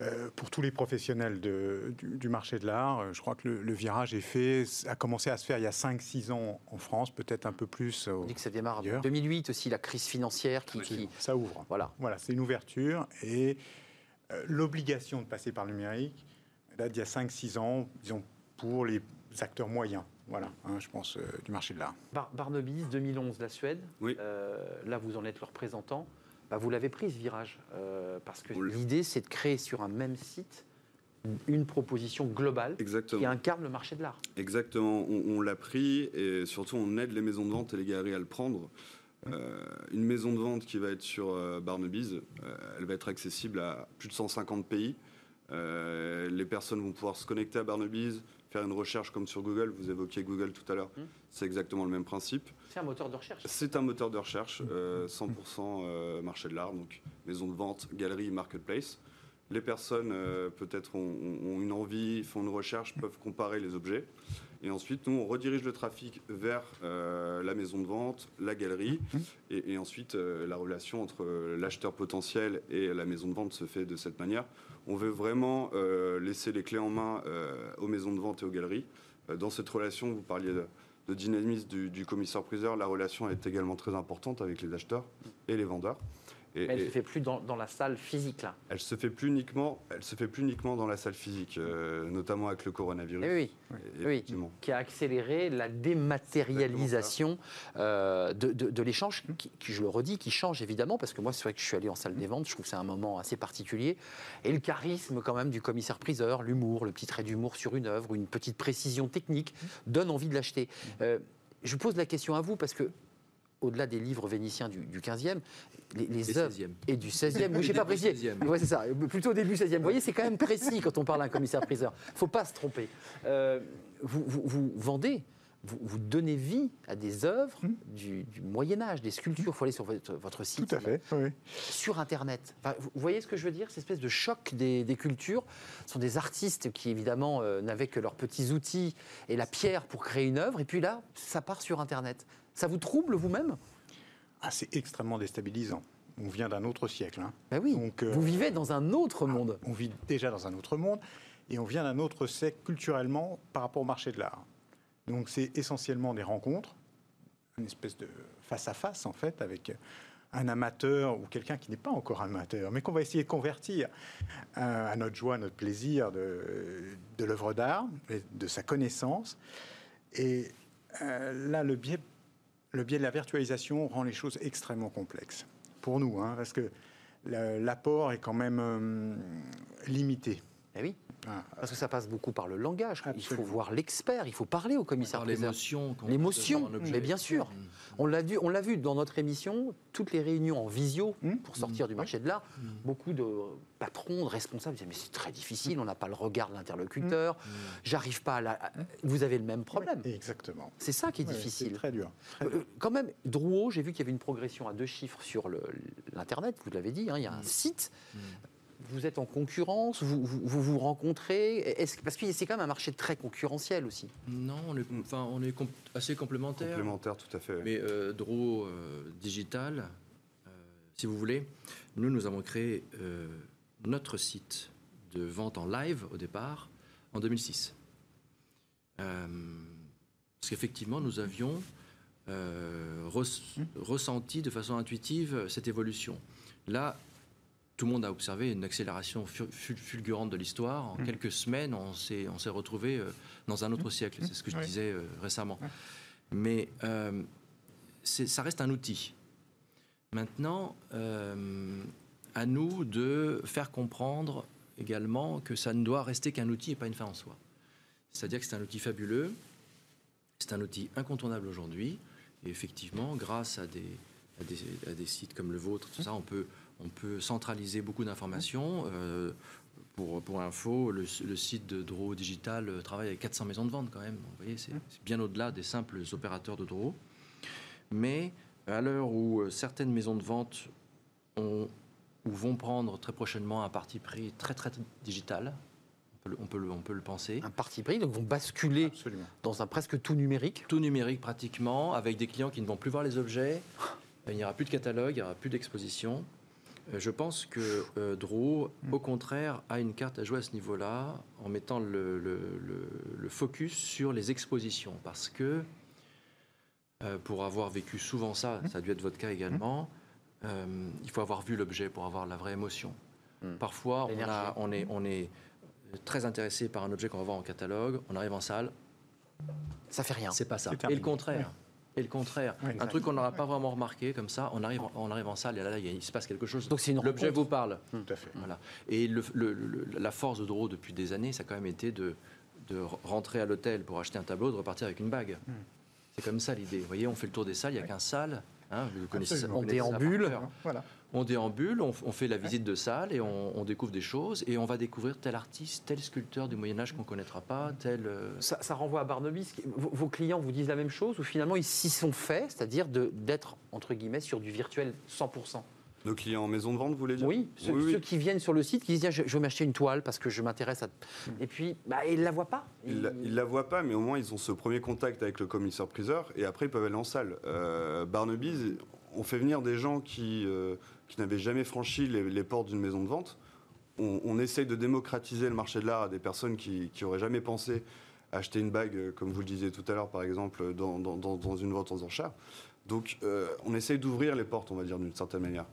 Euh, pour tous les professionnels du, marché de l'art, euh, je crois que le, virage est fait, a commencé à se faire il y a 5-6 ans en France, peut-être un peu plus. On dit que ça démarre en 2008 aussi, la crise financière qui. qui... Ça ouvre. Voilà. Voilà, c'est une ouverture. Et euh, l'obligation de passer par le numérique date d'il y a 5-6 ans, disons, pour les acteurs moyens. Voilà, hein, je pense, euh, du marché de l'art. Bar 2011, la Suède. Oui. Euh, là, vous en êtes le représentant. Bah, vous l'avez pris, ce virage. parce que l'idée, c'est de créer sur un même site une proposition globale qui incarne le marché de l'art. Exactement. On, on l'a pris et surtout, on aide les maisons de vente et les galeries à le prendre. Euh, une maison de vente qui va être sur euh, Barnaby's, euh, elle va être accessible à plus de 150 pays. les personnes vont pouvoir se connecter à Barnaby's, faire une recherche comme sur Google. Vous évoquiez Google tout à l'heure. Mmh. C'est exactement le même principe. C'est un moteur de recherche. C'est un moteur de recherche, 100% marché de l'art, donc maison de vente, galerie, marketplace. Les personnes peut-être ont, une envie, font une recherche, peuvent comparer les objets. Et ensuite, nous, on redirige le trafic vers euh, la maison de vente, la galerie. Mhm. Et, ensuite, euh, la relation entre euh, l'acheteur potentiel et la maison de vente se fait de cette manière. On veut vraiment laisser les clés en main aux maisons de vente et aux galeries. dans cette relation, vous parliez de, dynamisme du, du commissaire-priseur. La relation est également très importante avec les acheteurs et les vendeurs elle ne se fait plus dans, la salle physique, là. Elle se fait plus uniquement, elle se fait plus uniquement dans la salle physique, euh, notamment avec le coronavirus. Eh oui, oui, qui a accéléré la dématérialisation euh, de, l'échange, qui, je le redis, qui change évidemment, parce que moi, c'est vrai que je suis allé en salle des ventes, je trouve que c'est un moment assez particulier. Et le charisme, quand même, du commissaire-priseur, l'humour, le petit trait d'humour sur une œuvre, une petite précision technique, donne envie de l'acheter. Euh, je pose la question à vous, parce que au-delà des livres vénitiens du, 15e, les, œuvres et du 16e. Oui, j'ai pas précisé. Ouais, c'est ça. Plutôt au début 16e. Vous voyez, c'est quand même précis quand on parle d'un commissaire-priseur. Il ne faut pas se tromper. Euh, vous, vous, vendez, vous, donnez vie à des œuvres hmm. du, Moyen Âge, des sculptures. Il faut aller sur votre, site. Tout à fait. Oui. Sur Internet. vous voyez ce que je veux dire? Cette espèce de choc des, cultures. Ce sont des artistes qui, évidemment, euh, n'avaient que leurs petits outils et la pierre pour créer une œuvre. Et puis là, ça part sur Internet. Ça vous trouble vous-même? Ah, C'est extrêmement déstabilisant. On vient d'un autre siècle. Hein. Ben oui, Donc, vous vivez dans un autre ah, monde. On vit déjà dans un autre monde et on vient d'un autre siècle culturellement par rapport au marché de l'art. Donc c'est essentiellement des rencontres, une espèce de face à face en fait avec un amateur ou quelqu'un qui n'est pas encore amateur, mais qu'on va essayer de convertir à, notre joie, à notre plaisir de, de l'œuvre d'art, de sa connaissance. Et euh, là, le biais, le biais de la virtualisation rend les choses extrêmement complexes pour nous, hein, parce que l'apport est quand même euh, limité. Eh oui. Ah. Parce que ça passe beaucoup par le langage. Il faut voir l'expert, il faut parler au commissaire. L'émotion. L'émotion, mais bien sûr. Mm. On l'a vu, on l'a vu dans notre émission, toutes les réunions en visio mm. pour sortir du marché de l'art. Mm. Beaucoup de patrons, de responsables disaient mais c'est très difficile, on n'a pas le regard de l'interlocuteur. J'arrive pas à la. Vous avez le même problème. Exactement. C'est ça qui est difficile. C'est très dur. Euh, quand même, Drouot, j'ai vu qu'il y avait une progression à deux chiffres sur l'internet. Vous l'avez dit, hein, il y a un site vous êtes en concurrence vous vous, rencontrez Parce que c'est quand même un marché très concurrentiel aussi. Non, on est, enfin, on est assez complémentaires. Complémentaires, tout à fait. Mais euh, Draw euh, Digital, euh, si vous voulez, nous, nous avons créé euh, notre site de vente en live au départ en 2006. parce qu'effectivement, nous avions ressenti de façon intuitive cette évolution. Là, tout le monde a observé une accélération fulgurante de l'histoire. En mmh. quelques semaines, on s'est, on s'est retrouvé euh, dans un autre mmh. siècle. C'est ce que je disais euh, récemment. Mais euh, ça reste un outil. Maintenant, à nous de faire comprendre également que ça ne doit rester qu'un outil et pas une fin en soi. C'est-à-dire que c'est un outil fabuleux, c'est un outil incontournable aujourd'hui. Et effectivement, grâce à des, à des, à des sites comme le vôtre, tout ça, on peut on peut centraliser beaucoup d'informations. Euh, pour, pour, info, le, site de Draw Digital euh, travaille avec 400 maisons de vente quand même. vous voyez, c'est bien au-delà des simples opérateurs de Draw. Mais à l'heure où euh, certaines maisons de vente ont, ou vont prendre très prochainement un parti pris très très digital, on peut, on peut, le penser. Un parti pris, donc vont basculer dans un presque tout numérique Tout numérique pratiquement, avec des clients qui ne vont plus voir les objets. Il n'y aura plus de catalogue, il n'y aura plus d'exposition. Euh, je pense que euh, mm. au contraire, a une carte à jouer à ce niveau-là, en mettant le, focus sur les expositions. Parce que, euh, pour avoir vécu souvent ça, mm. ça a dû être votre cas également, mm. il faut avoir vu l'objet pour avoir la vraie émotion. Parfois, on, est, on est très intéressé par un objet qu'on va voir en catalogue, on arrive en salle. Ça fait rien. C'est pas ça. Et le contraire et le contraire. un truc qu'on n'aura pas vraiment remarqué, comme ça, on arrive, on arrive en salle et là, il, se passe quelque chose. Donc c'est L'objet vous parle. Tout à fait. Voilà. Et la force de Draw depuis des années, ça a quand même été de, de rentrer à l'hôtel pour acheter un tableau, de repartir avec une bague. Hmm. C'est comme ça l'idée. Vous voyez, on fait le tour des salles, il n'y a qu'un salle. Hein, vous connaissez ça, on déambule. Voilà. On déambule, on, fait la visite de salle et on, découvre des choses et on va découvrir tel artiste, tel sculpteur du Moyen Âge qu'on ne connaîtra pas, tel... Euh, ça, renvoie à Barnaby. Vos, clients vous disent la même chose ou finalement ils s'y sont faits, c'est-à-dire d'être, entre guillemets, sur du virtuel 100% nos clients en maison de vente, vous voulez dire? Oui ceux, qui viennent sur le site, qui disent je, veux m'acheter une toile parce que je m'intéresse à. Et puis, bah, ils ne la voient pas. Ils ne la, voient pas, mais au moins ils ont ce premier contact avec le commissaire-priseur et après ils peuvent aller en salle. Euh, Barnaby, on fait venir des gens qui euh, qui n'avaient jamais franchi les, portes d'une maison de vente. On, essaye de démocratiser le marché de l'art à des personnes qui n'auraient jamais pensé acheter une bague, euh, comme vous le disiez tout à l'heure, par exemple, dans, dans, une vente aux enchères. Donc, euh, on essaye d'ouvrir les portes, on va dire, d'une certaine manière.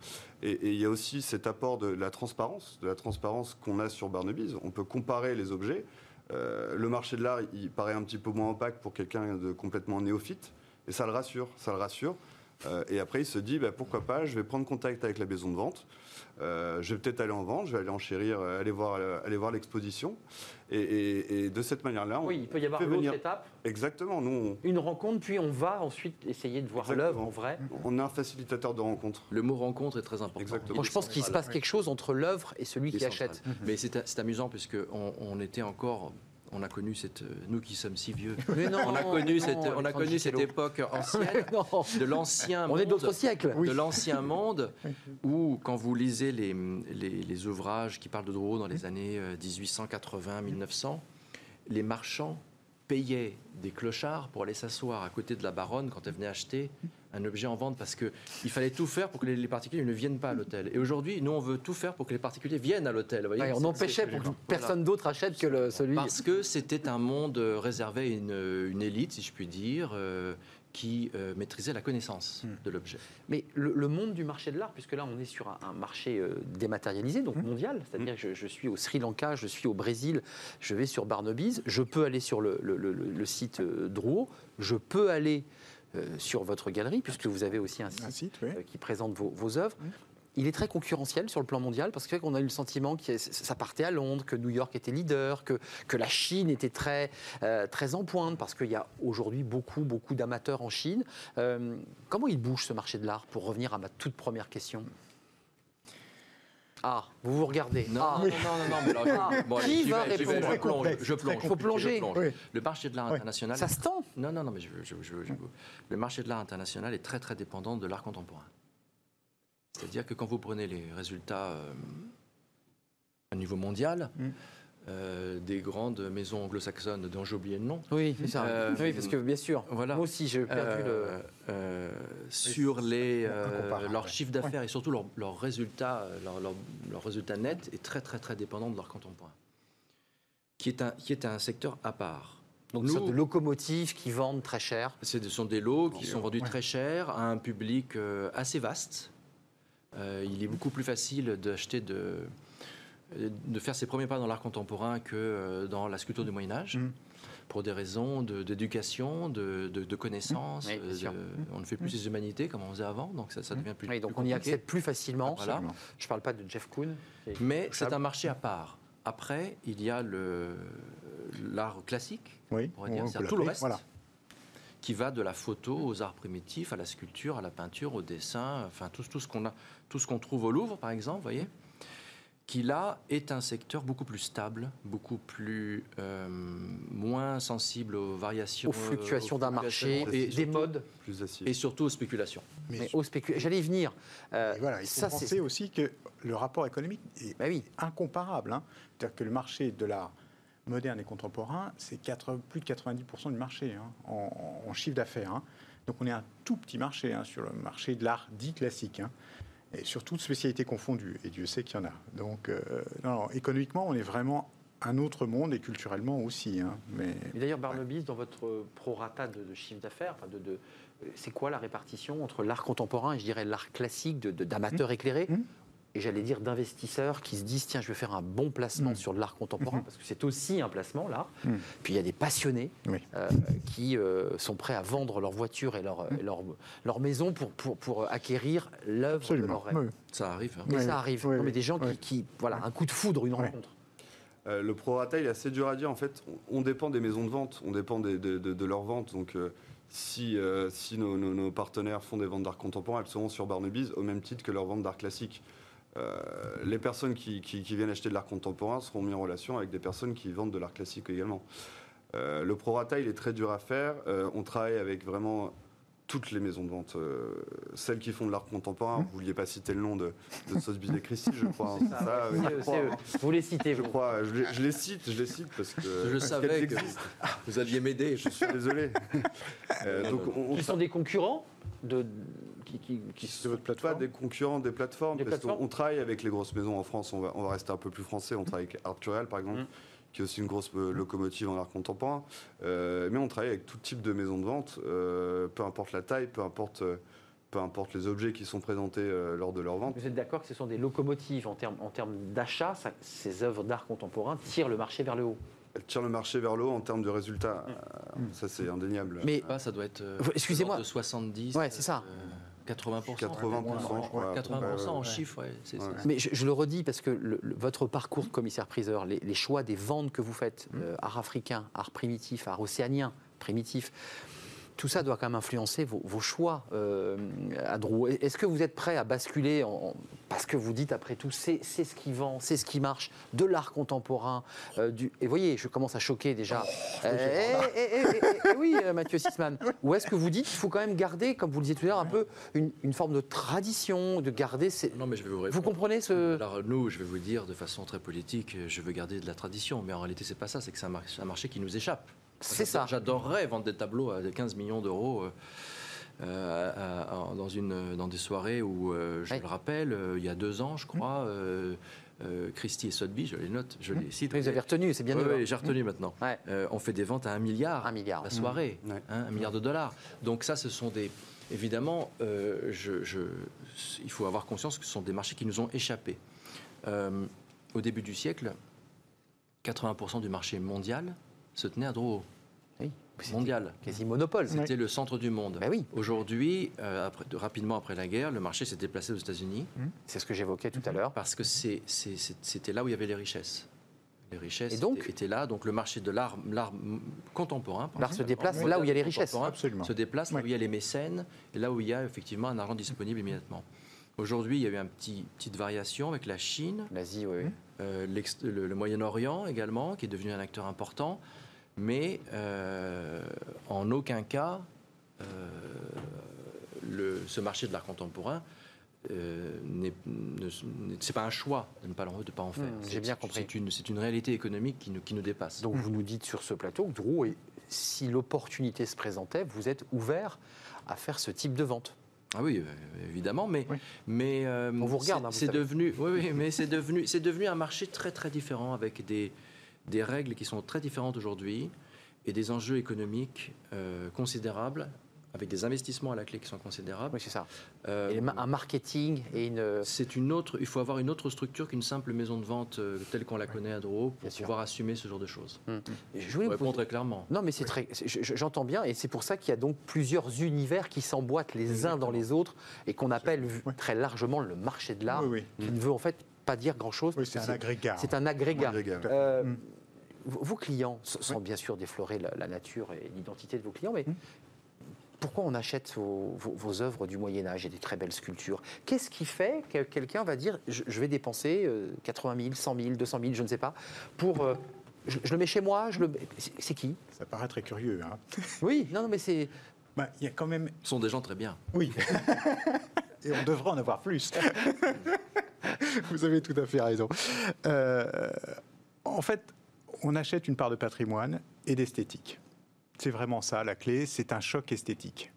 Et, il y a aussi cet apport de la transparence, de la transparence qu'on a sur Barnaby's. On peut comparer les objets. Euh, le marché de l'art, il paraît un petit peu moins opaque pour quelqu'un de complètement néophyte. Et ça le rassure, ça le rassure. Euh, et après, il se dit, bah, pourquoi pas, je vais prendre contact avec la maison de vente. Euh, je vais peut-être aller en vente, je vais aller enchérir, euh, aller voir, aller voir l'exposition. Et, de cette manière-là, oui, il peut y avoir une autre étape. Exactement. Nous, Une rencontre, puis on va ensuite essayer de voir l'œuvre en vrai. On est un facilitateur de rencontre. Le mot rencontre est très important. Exactement. je pense qu'il se passe quelque chose entre l'œuvre et celui qui achète. Mais c'est amusant puisque on était encore on a connu cette, euh, nous qui sommes si vieux, on a connu cette, on a connu cette époque ancienne de l'ancien monde. On est d'autres siècles. De l'ancien monde où, quand vous lisez les, les, ouvrages qui parlent de Drouot dans les années 1880-1900, euh, les marchands payait des clochards pour aller s'asseoir à côté de la baronne quand elle venait acheter un objet en vente parce qu'il fallait tout faire pour que les, particuliers ne viennent pas à l'hôtel. Et aujourd'hui, nous, on veut tout faire pour que les particuliers viennent à l'hôtel. on empêchait pour que personne d'autre achète que le, celui. Parce que c'était un monde réservé à une, une, élite, si je puis dire. Euh, qui euh, maîtrisait la connaissance hmm. de l'objet. Mais le, monde du marché de l'art, puisque là on est sur un, marché euh, dématérialisé, donc hmm. mondial, c'est-à-dire hmm. que je, suis au Sri Lanka, je suis au Brésil, je vais sur Barnaby's, je peux aller sur le, site euh, Drouot, je peux aller sur votre galerie, puisque vous avez aussi un site, qui présente vos, vos œuvres il est très concurrentiel sur le plan mondial parce qu'on a eu le sentiment que ça partait à Londres, que New York était leader, que, que la Chine était très, euh, très en pointe parce qu'il y a aujourd'hui beaucoup, beaucoup d'amateurs en Chine. Euh, comment il bouge ce marché de l'art pour revenir à ma toute première question? Ah, vous vous regardez. Non, non, non, non, mais alors, bon, Qui va répondre je, plonge, je plonge. Il faut plonger. Le marché de l'art international. Ça se tend? Non, non, non, mais je, le marché de l'art international est très, très dépendant de l'art contemporain. C'est-à-dire que quand vous prenez les résultats euh, à niveau mondial, mm. euh, des grandes maisons anglo-saxonnes dont j'ai oublié le nom. Oui, c'est ça. Euh, oui, parce que bien sûr, voilà. moi aussi j'ai perdu le... sur les, leur chiffre d'affaires et surtout leurs leur résultats, leur, leur, résultat net est très très très dépendant de leur contemporain, qui est un, qui est un secteur à part. Donc, Nous, de locomotives qui vendent très cher. Ce sont des lots qui sont vendus très cher à un public assez vaste. Euh, il est beaucoup plus facile d'acheter de, de faire ses premiers pas dans l'art contemporain que euh, dans la sculpture du Moyen Âge. Mm. Pour des raisons d'éducation, de, de, de, connaissances. Mm. on ne fait plus ses humanités comme on faisait avant, donc ça, ça devient plus. Oui, donc on y accède plus facilement. Voilà. Je ne parle pas de Jeff Koons. Mais c'est un marché à part. Après, il y a l'art classique, oui, on dire, tout le reste. Voilà qui va de la photo aux arts primitifs, à la sculpture, à la peinture, au dessin, enfin tout, tout ce qu'on a, tout ce qu'on trouve au Louvre, par exemple, voyez, qui là est un secteur beaucoup plus stable, beaucoup plus euh, moins sensible aux variations, aux fluctuations d'un marché et des modes, plus et surtout aux spéculations. Mais, aux spéculations, j'allais y venir. Euh, voilà, il faut ça, penser aussi que le rapport économique est bah oui. incomparable. Hein. C'est-à-dire que le marché de l'art moderne et contemporain, c'est plus de 90% du marché hein, en, chiffre d'affaires. Hein. Donc on est un tout petit marché hein, sur le marché de l'art dit classique. Et sur toutes spécialités confondues. Et Dieu sait qu'il y en a. Donc, euh, non, économiquement, on est vraiment un autre monde et culturellement aussi. Mais, d'ailleurs, Barnabys, dans votre prorata de, de chiffre d'affaires, de, de c'est quoi la répartition entre l'art contemporain et je dirais l'art classique d'amateurs de, éclairés mmh et j'allais dire d'investisseurs qui se disent tiens je vais faire un bon placement mm. sur de l'art contemporain mm-hmm. parce que c'est aussi un placement là. Mm. Puis il y a des passionnés euh, qui euh, sont prêts à vendre leur voiture et leur, mm. leur, leur, maison pour, pour, pour acquérir l'œuvre de leur rêve. Ça arrive. Hein. Mais ça arrive. mais des gens qui, qui, voilà un coup de foudre, une rencontre. Euh, le prorata, il est assez dur à dire. En fait, on, dépend des maisons de vente, on dépend de, de, de, leur vente. Donc, si, si nos, nos, partenaires font des ventes d'art contemporain, elles seront sur Barnaby's au même titre que leurs ventes d'art classique. Euh, les personnes qui, viennent acheter de l'art contemporain seront mis en relation avec des personnes qui vendent de l'art classique également. Euh, le prorata, il est très dur à faire. Euh, on travaille avec vraiment toutes les maisons de vente, celles qui font de l'art contemporain. Vous vouliez pas citer le nom de, de Sotheby's et Christie, je crois. Vous les citez, je crois. Je les, cite, je les cite parce que je savais que vous alliez m'aider. Je suis désolé. donc, Ils sont des concurrents de, qui, qui, votre plateforme Pas des concurrents des plateformes. on, travaille avec les grosses maisons en France. On va, on va rester un peu plus français. On travaille avec Arturial, par exemple. Mm. qui est aussi une grosse euh, locomotive en art contemporain. Euh, mais on travaille avec tout type de maisons de vente, euh, peu importe la taille, peu importe, peu importe les objets qui sont présentés lors de leur vente. Vous êtes d'accord que ce sont des locomotives en termes, en termes d'achat Ces œuvres d'art contemporain tirent le marché vers le haut? Elles tirent le marché vers le haut en termes de résultats. Mm. Ça, c'est indéniable. Mais ah, ça doit être. Excusez-moi. De 70. Ouais, c'est ça. 80%. 80%, en chiffres, Mais je, le redis parce que votre parcours de commissaire-priseur, les, choix des ventes que vous faites, mmh. euh, art africain, art primitif, art océanien primitif, tout ça doit quand même influencer vos, choix euh, à Drouot. Est-ce que vous êtes prêt à basculer en, parce que vous dites après tout, c'est ce qui vend, c'est ce qui marche, de l'art contemporain. Euh, du, et voyez, je commence à choquer déjà. Oh, eh, eh, eh, oui, euh, Mathieu Sisman. Ou est-ce que vous dites qu'il faut quand même garder, comme vous le disiez tout à l'heure, un peu une, une, forme de tradition, de garder ces... Non, mais je vais vous, vous comprenez ce... Alors nous, je vais vous dire de façon très politique, je veux garder de la tradition, mais en réalité, c'est pas ça, c'est que c'est un, marché qui nous échappe. C'est ça. J'adorerais vendre des tableaux à 15 millions d'euros. dans, une, dans des soirées où, je le rappelle, il y a deux ans, je crois, euh, Christie et Sotheby, je les note, je les cite. Vous avez retenu, c'est bien. Oui, j'ai retenu maintenant. Euh, on fait des ventes à un milliard, un milliard. la soirée, mmh. hein, un milliard de dollars. Donc ça, ce sont des... Évidemment, euh, il faut avoir conscience que ce sont des marchés qui nous ont échappé. au début du siècle, 80% du marché mondial se tenait à Drouot mondial. Quasi monopole. C'était le centre du monde. Ben oui. Aujourd'hui, euh, rapidement après la guerre, le marché s'est déplacé aux États-Unis. Mmh. C'est ce que j'évoquais tout à l'heure. Parce que c'était là où il y avait les richesses. Les richesses étaient, là. Donc le marché de l'art contemporain. L'art se déplace là où il y a les richesses. Absolument. Se déplace là où il y a les mécènes et là où il y a effectivement un argent disponible immédiatement. Aujourd'hui, il y a eu une petit, petite variation avec la Chine. L'Asie, oui. Euh, le Moyen-Orient également, qui est devenu un acteur important mais euh, en aucun cas, euh, le, ce marché de l'art contemporain euh, c'est pas un choix de ne pas, de pas en faire. Mmh, j'ai bien compris. C'est une, une, réalité économique qui nous, qui nous dépasse. Donc vous nous dites sur ce plateau que Drew, si l'opportunité se présentait, vous êtes ouvert à faire ce type de vente. Ah oui, évidemment, mais mais on vous regarde. Hein, c'est devenu, oui, oui, mais c'est devenu, c'est devenu un marché très très différent avec des des règles qui sont très différentes aujourd'hui et des enjeux économiques euh, considérables avec des investissements à la clé qui sont considérables. Oui, c'est ça. Euh, un marketing et une. C'est une autre. Il faut avoir une autre structure qu'une simple maison de vente euh, telle qu'on la connaît à Drouot pour pouvoir assumer ce genre de choses. Hum. Je voulais répondre très clairement. Non, mais c'est très. J'entends bien, et c'est pour ça qu'il y a donc plusieurs univers qui s'emboîtent les uns dans les autres et qu'on appelle très largement le marché de l'art, qui ne veut en fait pas dire grand-chose. Oui, c'est un agrégat. C'est un agrégat. Hum vos clients, sans bien sûr déflorer la, nature et l'identité de vos clients, mais mmh. pourquoi on achète vos, œuvres du Moyen Âge et des très belles sculptures? Qu'est-ce qui fait que quelqu'un va dire je, vais dépenser 80 000, 100 000, 200 000, je ne sais pas, pour euh, je, le mets chez moi je le... C'est qui? Ça paraît très curieux. Hein oui, non, non, mais c'est. Bah, il y a quand même. Ce sont des gens très bien. Oui. et on devrait en avoir plus. Vous avez tout à fait raison. Euh, en fait, on achète une part de patrimoine et d'esthétique. C'est vraiment ça la clé, c'est un choc esthétique.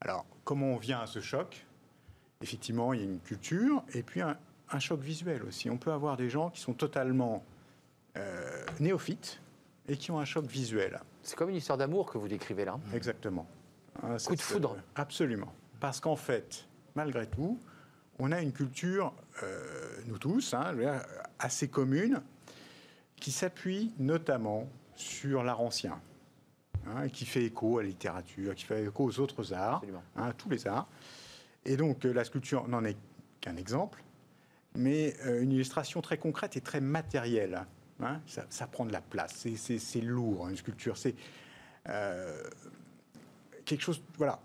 Alors, comment on vient à ce choc? Effectivement, il y a une culture et puis un, choc visuel aussi. On peut avoir des gens qui sont totalement euh, néophytes et qui ont un choc visuel. C'est comme une histoire d'amour que vous décrivez là. Exactement. Un Coup de foudre. Absolument. Parce qu'en fait, malgré tout, on a une culture, euh, nous tous, hein, assez commune, qui s'appuie notamment sur l'art ancien, hein, qui fait écho à la littérature, qui fait écho aux autres arts, hein, tous les arts. Et donc euh, la sculpture n'en est qu'un exemple, mais euh, une illustration très concrète et très matérielle. Hein. ça, prend de la place, c'est lourd, une sculpture, c'est euh, quelque chose voilà,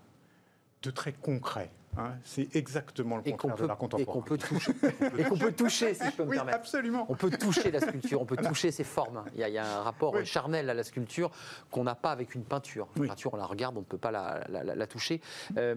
de très concret. Hein, c'est exactement le contraire de l'art contemporain. Et qu'on peut toucher, et qu'on peut toucher, si je peux me oui, permettre. Absolument. On peut toucher la sculpture, on peut toucher ses formes. Il y, a, un rapport charnel à la sculpture qu'on n'a pas avec une peinture. Une peinture, on la regarde, on ne peut pas la, toucher. Euh,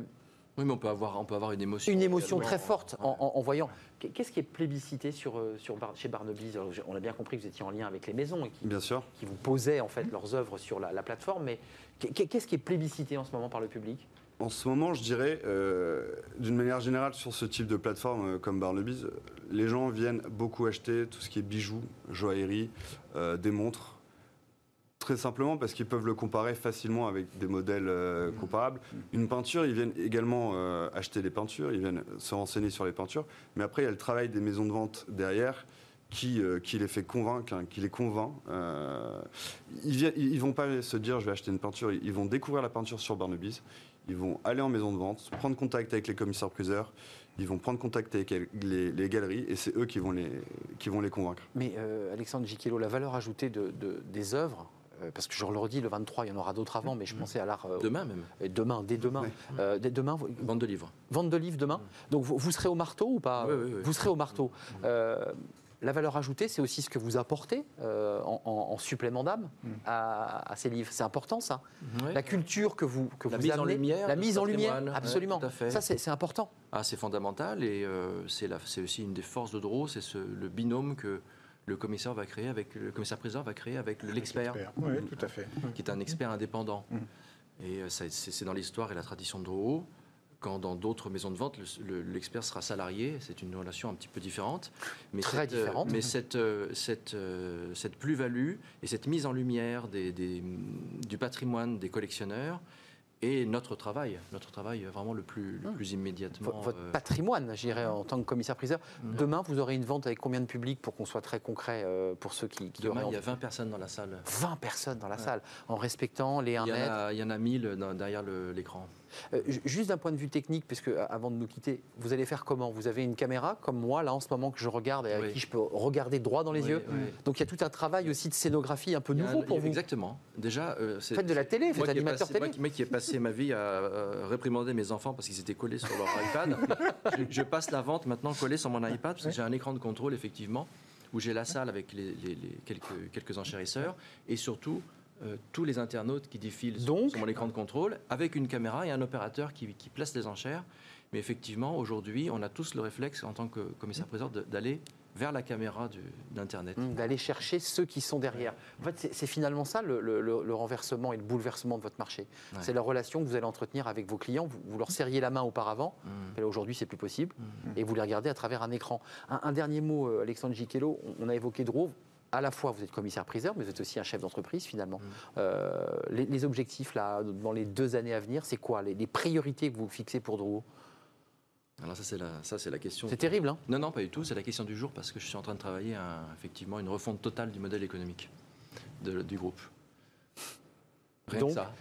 oui, mais on peut avoir, on peut avoir une émotion. Une émotion très forte en, voyant. Qu'est-ce qui est plébiscité sur, euh, sur, chez Barnaby On a bien compris que vous étiez en lien avec les maisons et qui, bien sûr. qui vous posaient en fait leurs œuvres sur la, la plateforme. Mais qu'est-ce qui est plébiscité en ce moment par le public? En ce moment, je dirais, euh, d'une manière générale, sur ce type de plateforme euh, comme Barnaby's, les gens viennent beaucoup acheter tout ce qui est bijoux, joaillerie, euh, des montres. Très simplement parce qu'ils peuvent le comparer facilement avec des modèles comparables. Une peinture, ils viennent également acheter des peintures, ils viennent se renseigner sur les peintures. Mais après, il y a le travail des maisons de vente derrière qui, qui, les fait convaincre, hein, qui les convainc. ils ne vont pas se dire je vais acheter une peinture, ils vont découvrir la peinture sur Barnaby's, ils vont aller en maison de vente, prendre contact avec les commissaires-priseurs, ils vont prendre contact avec les, galeries et c'est eux qui vont les, qui vont les convaincre. Mais euh, Alexandre Giquello, la valeur ajoutée de, des œuvres, euh, parce que je le redis, le 23, il y en aura d'autres avant, mais je mmh. pensais à l'art. Euh, demain même. Demain, dès demain. dès demain Vente de livres. Vente de livres demain. Mmh. Donc vous, serez au marteau ou pas oui, oui, Vous serez au marteau. Mmh. La valeur ajoutée, c'est aussi ce que vous apportez euh, en, supplément d'âme mm. à, ces livres. C'est important, ça. La culture que vous, que la vous mise en lumière, la mise en lumière, absolument. Ça, c'est important. Ah, c'est fondamental et euh, c'est aussi une des forces de Draw, c'est le binôme que le commissaire va créer avec le commissaire président va créer avec l'expert, oui, tout à fait, qui est un expert indépendant. Mm. Et c'est dans l'histoire et la tradition de Drouot quand dans d'autres maisons de vente, l'expert sera salarié. C'est une relation un petit peu différente. Mais Très cette, différente. Mais cette, cette, cette plus-value et cette mise en lumière des, du patrimoine des collectionneurs et notre travail, notre travail vraiment le plus, le plus immédiatement. Votre euh, patrimoine, j'irais en tant que commissaire-priseur. Hmm. Demain, vous aurez une vente avec combien de public pour qu'on soit très concret euh, pour ceux qui, qui Demain, il y a 20 personnes dans la salle. 20 personnes dans la salle, en respectant les 1 mètre? Il y en a 1000 derrière l'écran. Euh, juste d'un point de vue technique, puisque avant de nous quitter, vous allez faire comment? Vous avez une caméra comme moi là en ce moment que je regarde et avec qui je peux regarder droit dans les yeux. Donc il y a tout un travail aussi de scénographie un peu nouveau pour vous. Exactement. Déjà, c'est faites de la télé, faites animateur télé. Moi qui ai passé ma vie à réprimander mes enfants parce qu'ils étaient collés sur leur iPad. je, passe la vente maintenant collée sur mon iPad parce que j'ai un écran de contrôle effectivement où j'ai la salle avec les, quelques, quelques enchérisseurs et surtout euh, tous les internautes qui défilent sur, mon écran de contrôle avec une caméra et un opérateur qui, qui place les enchères. Mais effectivement, aujourd'hui, on a tous le réflexe en tant que commissaire-président d'aller vers la caméra d'Internet. Mmh, d'aller chercher ceux qui sont derrière. En fait, c'est finalement ça le, renversement et le bouleversement de votre marché. C'est la relation que vous allez entretenir avec vos clients. Vous, leur serriez la main auparavant, mmh. aujourd'hui c'est plus possible, mmh. et vous les regardez à travers un écran. Un, dernier mot, euh, Alexandre Giquello, on a évoqué Drove. À la fois, vous êtes commissaire-priseur, mais vous êtes aussi un chef d'entreprise finalement. Euh, les, objectifs là, dans les deux années à venir, c'est quoi les, priorités que vous fixez pour Drouot? Alors ça c'est la, ça la question. C'est terrible, hein? Non, non, pas du tout. C'est la question du jour parce que je suis en train de travailler à, effectivement une refonte totale du modèle économique du groupe.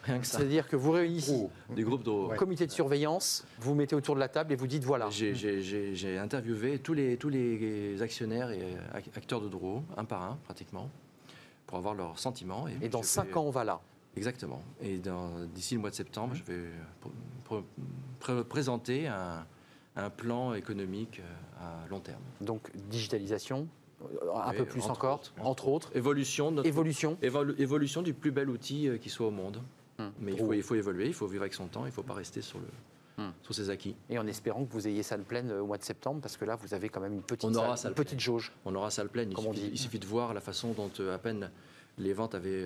Rien que ça. C'est-à-dire que vous réunissez oh, des groupes de comité de surveillance, vous mettez autour de la table et vous dites voilà. J'ai interviewé tous les, tous les actionnaires et acteurs de Dro, un par un pratiquement, pour avoir leurs sentiments. Et, dans cinq ans, on va là. Exactement. Et d'ici le mois de septembre, je vais présenter un, un plan économique euh, à long terme. Donc digitalisation, euh, un peu plus encore, entre autres. Évolution, notre évolution. évolution du plus bel outil euh, qui soit au monde. Hum. Mais il faut, il faut, évoluer, il faut vivre avec son temps, il ne faut pas rester sur, le, hum. sur ses acquis. Et en espérant que vous ayez salle pleine au mois de septembre, parce que là, vous avez quand même une petite, salle, une petite jauge. On aura salle pleine. Il, suffit, il suffit, de voir la façon dont à peine les ventes avaient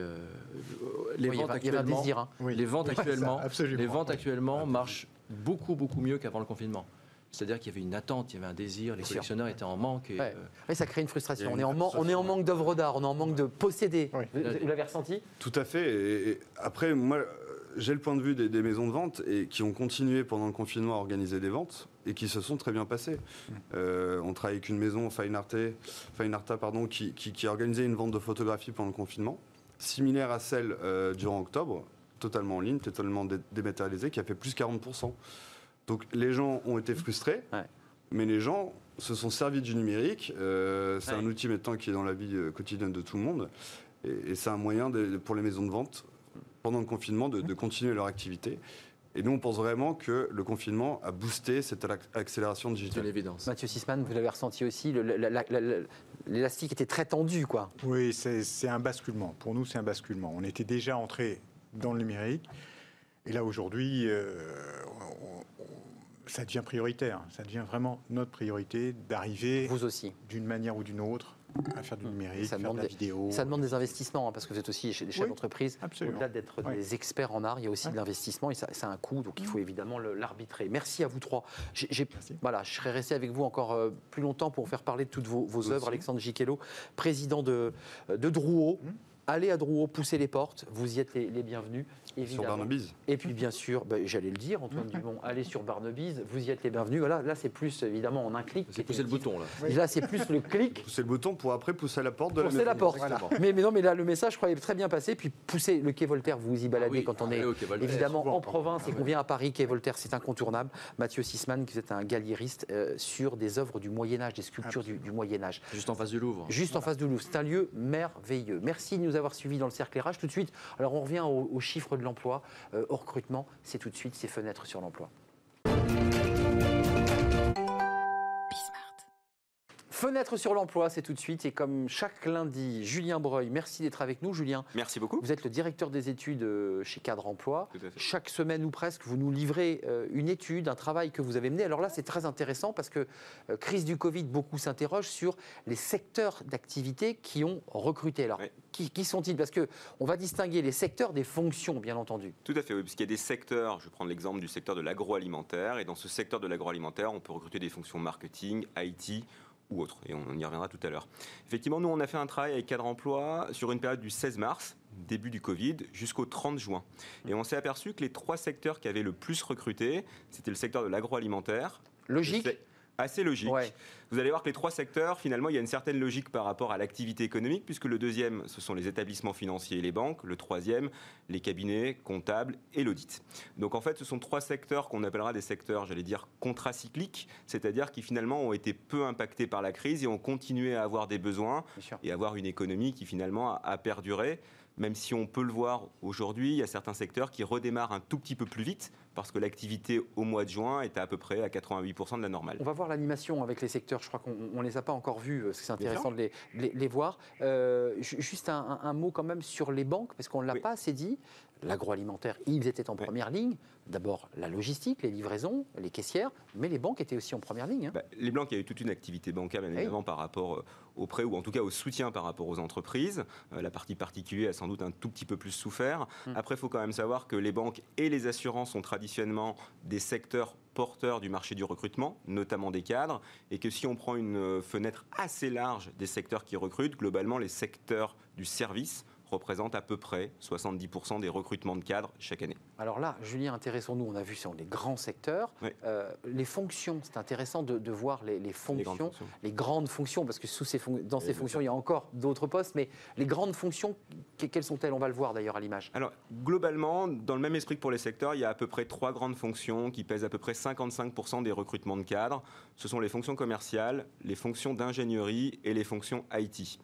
les, ventes actuellement, les ventes actuellement les ventes actuellement marchent beaucoup beaucoup mieux qu'avant le confinement. C'est-à-dire qu'il y avait une attente, il y avait un désir, les collectionneurs étaient en manque. Et, euh, ça crée une frustration. On est, en on est en manque d'œuvres d'art, on est en manque de posséder. Vous, l'avez ressenti? Tout à fait. Et, après, moi, j'ai le point de vue des, maisons de vente et qui ont continué pendant le confinement à organiser des ventes et qui se sont très bien passées. Euh, on travaille avec une maison, Fine, Arta, pardon, qui, qui, a organisé une vente de photographie pendant le confinement, similaire à celle euh, durant octobre, totalement en ligne, totalement dématérialisée, qui a fait plus 40%. Donc les gens ont été frustrés, mais les gens se sont servis du numérique. Euh, c'est un outil maintenant qui est dans la vie euh, quotidienne de tout le monde. Et, c'est un moyen pour les maisons de vente, pendant le confinement, de, continuer leur activité. Et nous, on pense vraiment que le confinement a boosté cette accélération digitale. C'est l'évidence. Mathieu Sisman, vous l'avez ressenti aussi, l'élastique était très tendu, quoi. Oui, c'est un basculement. Pour nous, c'est un basculement. On était déjà entré dans le numérique. Et là, aujourd'hui, euh, ça devient prioritaire. Ça devient vraiment notre priorité d'arriver. Vous aussi. D'une manière ou d'une autre à faire du numérique, ça faire de la vidéo. Ça demande des investissements, hein, parce que vous êtes aussi des chefs d'entreprise. Au-delà d'être des experts en art, il y a aussi de l'investissement et ça, a un coût, donc il faut évidemment l'arbitrer. Merci à vous trois. voilà, je serais resté avec vous encore euh, plus longtemps pour faire parler de toutes vos, œuvres. Alexandre Giquello, président de, de Drouot. Hum. Allez à Drouot, poussez les portes, vous y êtes les bienvenus. Sur Barnabys. Et puis bien sûr, bah, j'allais le dire, Antoine Dumont, allez sur Barnabys, vous y êtes les bienvenus. Voilà, là c'est plus évidemment en un clic. C'est pousser le bouton là. Là c'est plus le clic. Pousser le bouton pour après pousser la porte de la Pousser la porte. Mais, mais, non, mais là le message, je croyais très bien passé. Puis pousser le quai Voltaire, vous vous y baladez ah quand on est évidemment en province et qu'on vient à Paris. Quai Voltaire, c'est incontournable. Mathieu Sisman, qui est un galliériste euh, sur des œuvres du Moyen Âge, des sculptures du, Moyen Âge. Juste en face du Louvre. Juste en face du Louvre. C'est un lieu merveilleux. Merci de nous avoir suivis dans le cercle RH. Tout de suite, alors on revient aux, chiffres de l'emploi. Euh, au recrutement, c'est tout de suite ces fenêtres sur l'emploi. Fenêtre sur l'emploi, c'est tout de suite. Et comme chaque lundi, Julien Breuil, merci d'être avec nous. Julien, merci beaucoup. Vous êtes le directeur des études euh, chez Cadre Emploi. Chaque semaine ou presque, vous nous livrez euh, une étude, un travail que vous avez mené. Alors là, c'est très intéressant parce que euh, crise du Covid, beaucoup s'interrogent sur les secteurs d'activité qui ont recruté. Alors, qui, sont-ils? Parce qu'on va distinguer les secteurs des fonctions, bien entendu. Tout à fait, oui, parce qu'il y a des secteurs, je vais prendre l'exemple du secteur de l'agroalimentaire, et dans ce secteur de l'agroalimentaire, on peut recruter des fonctions marketing, IT ou autres, et on y reviendra tout à l'heure. Effectivement, nous, on a fait un travail avec Cadre Emploi sur une période du 16 mars, début du Covid, jusqu'au 30 juin. Et on s'est aperçu que les trois secteurs qui avaient le plus recruté, c'était le secteur de l'agroalimentaire. Logique assez logique. Vous allez voir que les trois secteurs, finalement, il y a une certaine logique par rapport à l'activité économique, puisque le deuxième, ce sont les établissements financiers et les banques, le troisième, les cabinets comptables et l'audit. Donc en fait, ce sont trois secteurs qu'on appellera des secteurs, j'allais dire, contracycliques, c'est-à-dire qui finalement ont été peu impactés par la crise et ont continué à avoir des besoins et avoir une économie qui finalement a perduré même si on peut le voir aujourd'hui, il y a certains secteurs qui redémarrent un tout petit peu plus vite parce que l'activité au mois de juin est à peu près à 88% de la normale. On va voir l'animation avec les secteurs. Je crois qu'on ne les a pas encore vus, c'est intéressant de les, voir. Euh, juste un, mot quand même sur les banques, parce qu'on ne l'a pas assez dit. L'agroalimentaire, ils étaient en première ligne. D'abord la logistique, les livraisons, les caissières, mais les banques étaient aussi en première ligne. Hein. Bah, les banques, il y a eu toute une activité bancaire, bien évidemment, par rapport au prêt, ou en tout cas au soutien par rapport aux entreprises. Euh, la partie particulière a sans doute un tout petit peu plus souffert. Hum. Après, il faut quand même savoir que les banques et les assurances sont traditionnellement des secteurs porteurs du marché du recrutement, notamment des cadres, et que si on prend une euh, fenêtre assez large des secteurs qui recrutent, globalement les secteurs du service représente à peu près 70% des recrutements de cadres chaque année. Alors là, Julien, intéressons-nous, on a vu sur les grands secteurs. Euh, les fonctions, c'est intéressant de, voir les, fonctions, les, grandes fonctions, parce que sous ces dans ces fonctions, il y a encore d'autres postes, mais les grandes fonctions, quelles sont-elles? On va le voir d'ailleurs à l'image. Alors, globalement, dans le même esprit que pour les secteurs, il y a à peu près trois grandes fonctions qui pèsent à peu près 55% des recrutements de cadres. Ce sont les fonctions commerciales, les fonctions d'ingénierie et les fonctions IT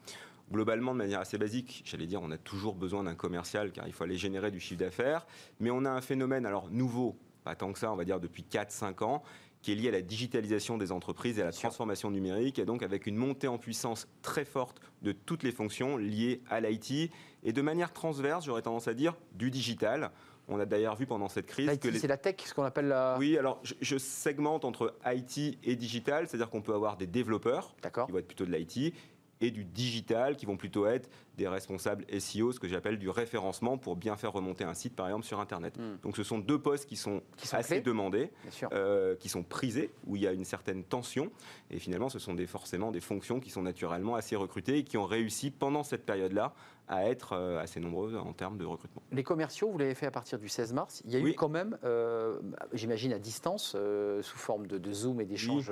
globalement, de manière assez basique, j'allais dire, on a toujours besoin d'un commercial car il faut aller générer du chiffre d'affaires. Mais on a un phénomène, alors nouveau, pas tant que ça, on va dire depuis 4-5 ans, qui est lié à la digitalisation des entreprises et à la transformation numérique, et donc avec une montée en puissance très forte de toutes les fonctions liées à l'IT, et de manière transverse, j'aurais tendance à dire, du digital. On a d'ailleurs vu pendant cette crise que c'est la tech, ce qu'on appelle la. Oui, alors je, segmente entre IT et digital, c'est-à-dire qu'on peut avoir des développeurs qui vont être plutôt de l'IT et du digital qui vont plutôt être des responsables SEO, ce que j'appelle du référencement pour bien faire remonter un site par exemple sur Internet. Hmm. Donc ce sont deux postes qui sont, assez demandés, euh, qui sont prisés, où il y a une certaine tension et finalement ce sont des, forcément des fonctions qui sont naturellement assez recrutées et qui ont réussi pendant cette période-là à être euh, assez nombreuses en termes de recrutement. Les commerciaux, vous l'avez fait à partir du 16 mars. Il y a eu quand même, euh, j'imagine à distance, sous forme de, Zoom et d'échanges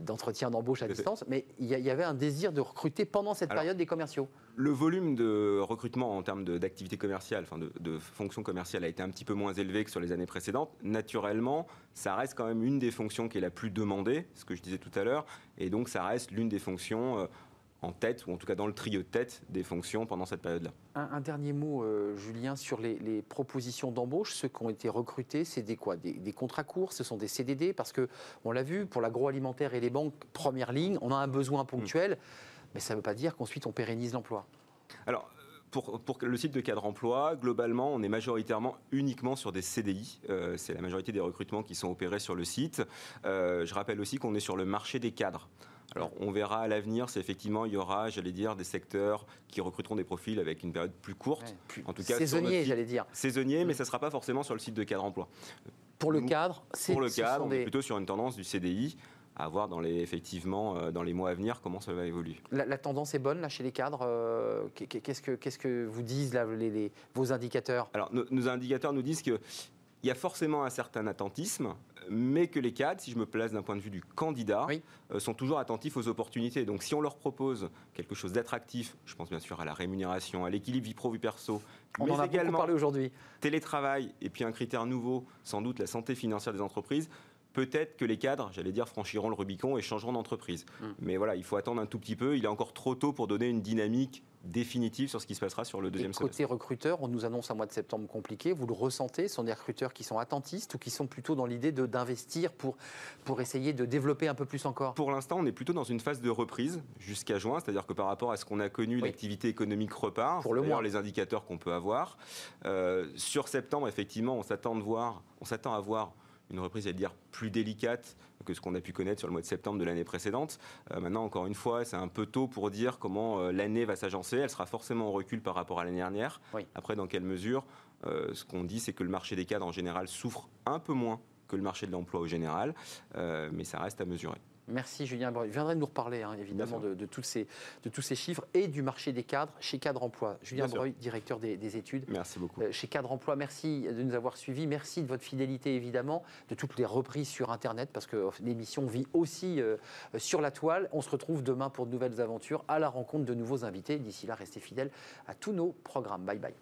d'entretien d'embauche à distance, mais il y, avait un désir de recruter pendant cette période des commerciaux. Le volume de recrutement en termes d'activité commerciale, enfin de, de fonction commerciale, a été un petit peu moins élevé que sur les années précédentes. Naturellement, ça reste quand même une des fonctions qui est la plus demandée, ce que je disais tout à l'heure, et donc ça reste l'une des fonctions euh, en tête, ou en tout cas dans le trio de tête des fonctions pendant cette période-là. Un, dernier mot, euh, Julien, sur les, propositions d'embauche. Ceux qui ont été recrutés, c'est des quoi? Des, des, contrats courts, ce sont des CDD, parce que on l'a vu, pour l'agroalimentaire et les banques, première ligne, on a un besoin ponctuel. Mmh mais ça ne veut pas dire qu'ensuite on pérennise l'emploi. Alors, pour, pour, le site de cadre emploi, globalement, on est majoritairement uniquement sur des CDI. Euh, c'est la majorité des recrutements qui sont opérés sur le site. Euh, je rappelle aussi qu'on est sur le marché des cadres. Alors, on verra à l'avenir si effectivement il y aura, j'allais dire, des secteurs qui recruteront des profils avec une période plus courte. en tout cas, saisonnier, j'allais dire. Saisonnier, mais mm. ça ne sera pas forcément sur le site de cadre emploi. Pour le cadre, c'est Pour le cadre, on est plutôt sur une tendance du CDI à voir dans les, effectivement euh, dans les mois à venir comment ça va évoluer. La, tendance est bonne là chez les cadres. Euh, qu'est-ce que qu'est-ce que vous disent là, les, vos indicateurs? Alors nos, indicateurs nous disent que il y a forcément un certain attentisme, mais que les cadres, si je me place d'un point de vue du candidat, euh, sont toujours attentifs aux opportunités. Donc si on leur propose quelque chose d'attractif, je pense bien sûr à la rémunération, à l'équilibre vie pro vie perso, on en a également parlé aujourd'hui. Télétravail et puis un critère nouveau, sans doute la santé financière des entreprises peut-être que les cadres, j'allais dire, franchiront le Rubicon et changeront d'entreprise. Mm. Mais voilà, il faut attendre un tout petit peu. Il est encore trop tôt pour donner une dynamique définitive sur ce qui se passera sur le deuxième semestre. Côté recruteur, on nous annonce un mois de septembre compliqué. Vous le ressentez? Ce sont des recruteurs qui sont attentistes ou qui sont plutôt dans l'idée d'investir pour, pour essayer de développer un peu plus encore? Pour l'instant, on est plutôt dans une phase de reprise jusqu'à juin, c'est-à-dire que par rapport à ce qu'on a connu, l'activité économique repart. Pour le moins. les indicateurs qu'on peut avoir. Euh, sur septembre, effectivement, on s'attend de voir, on s'attend à voir une reprise, à dire, plus délicate que ce qu'on a pu connaître sur le mois de septembre de l'année précédente. Euh, maintenant, encore une fois, c'est un peu tôt pour dire comment euh, l'année va s'agencer. Elle sera forcément en recul par rapport à l'année dernière. Après, dans quelle mesure? Euh, Ce qu'on dit, c'est que le marché des cadres en général souffre un peu moins que le marché de l'emploi au général, mais ça reste à mesurer. Merci Julien Breuil. Je viendrai nous reparler hein, évidemment de, tous ces, de tous ces chiffres et du marché des cadres chez Cadre Emploi. Julien Breuil, directeur des, études. Merci beaucoup. Euh, chez Cadre Emploi, merci de nous avoir suivis. Merci de votre fidélité évidemment, de toutes les reprises sur Internet parce que l'émission vit aussi euh, sur la toile. On se retrouve demain pour de nouvelles aventures à la rencontre de nouveaux invités. D'ici là, restez fidèles à tous nos programmes. Bye bye.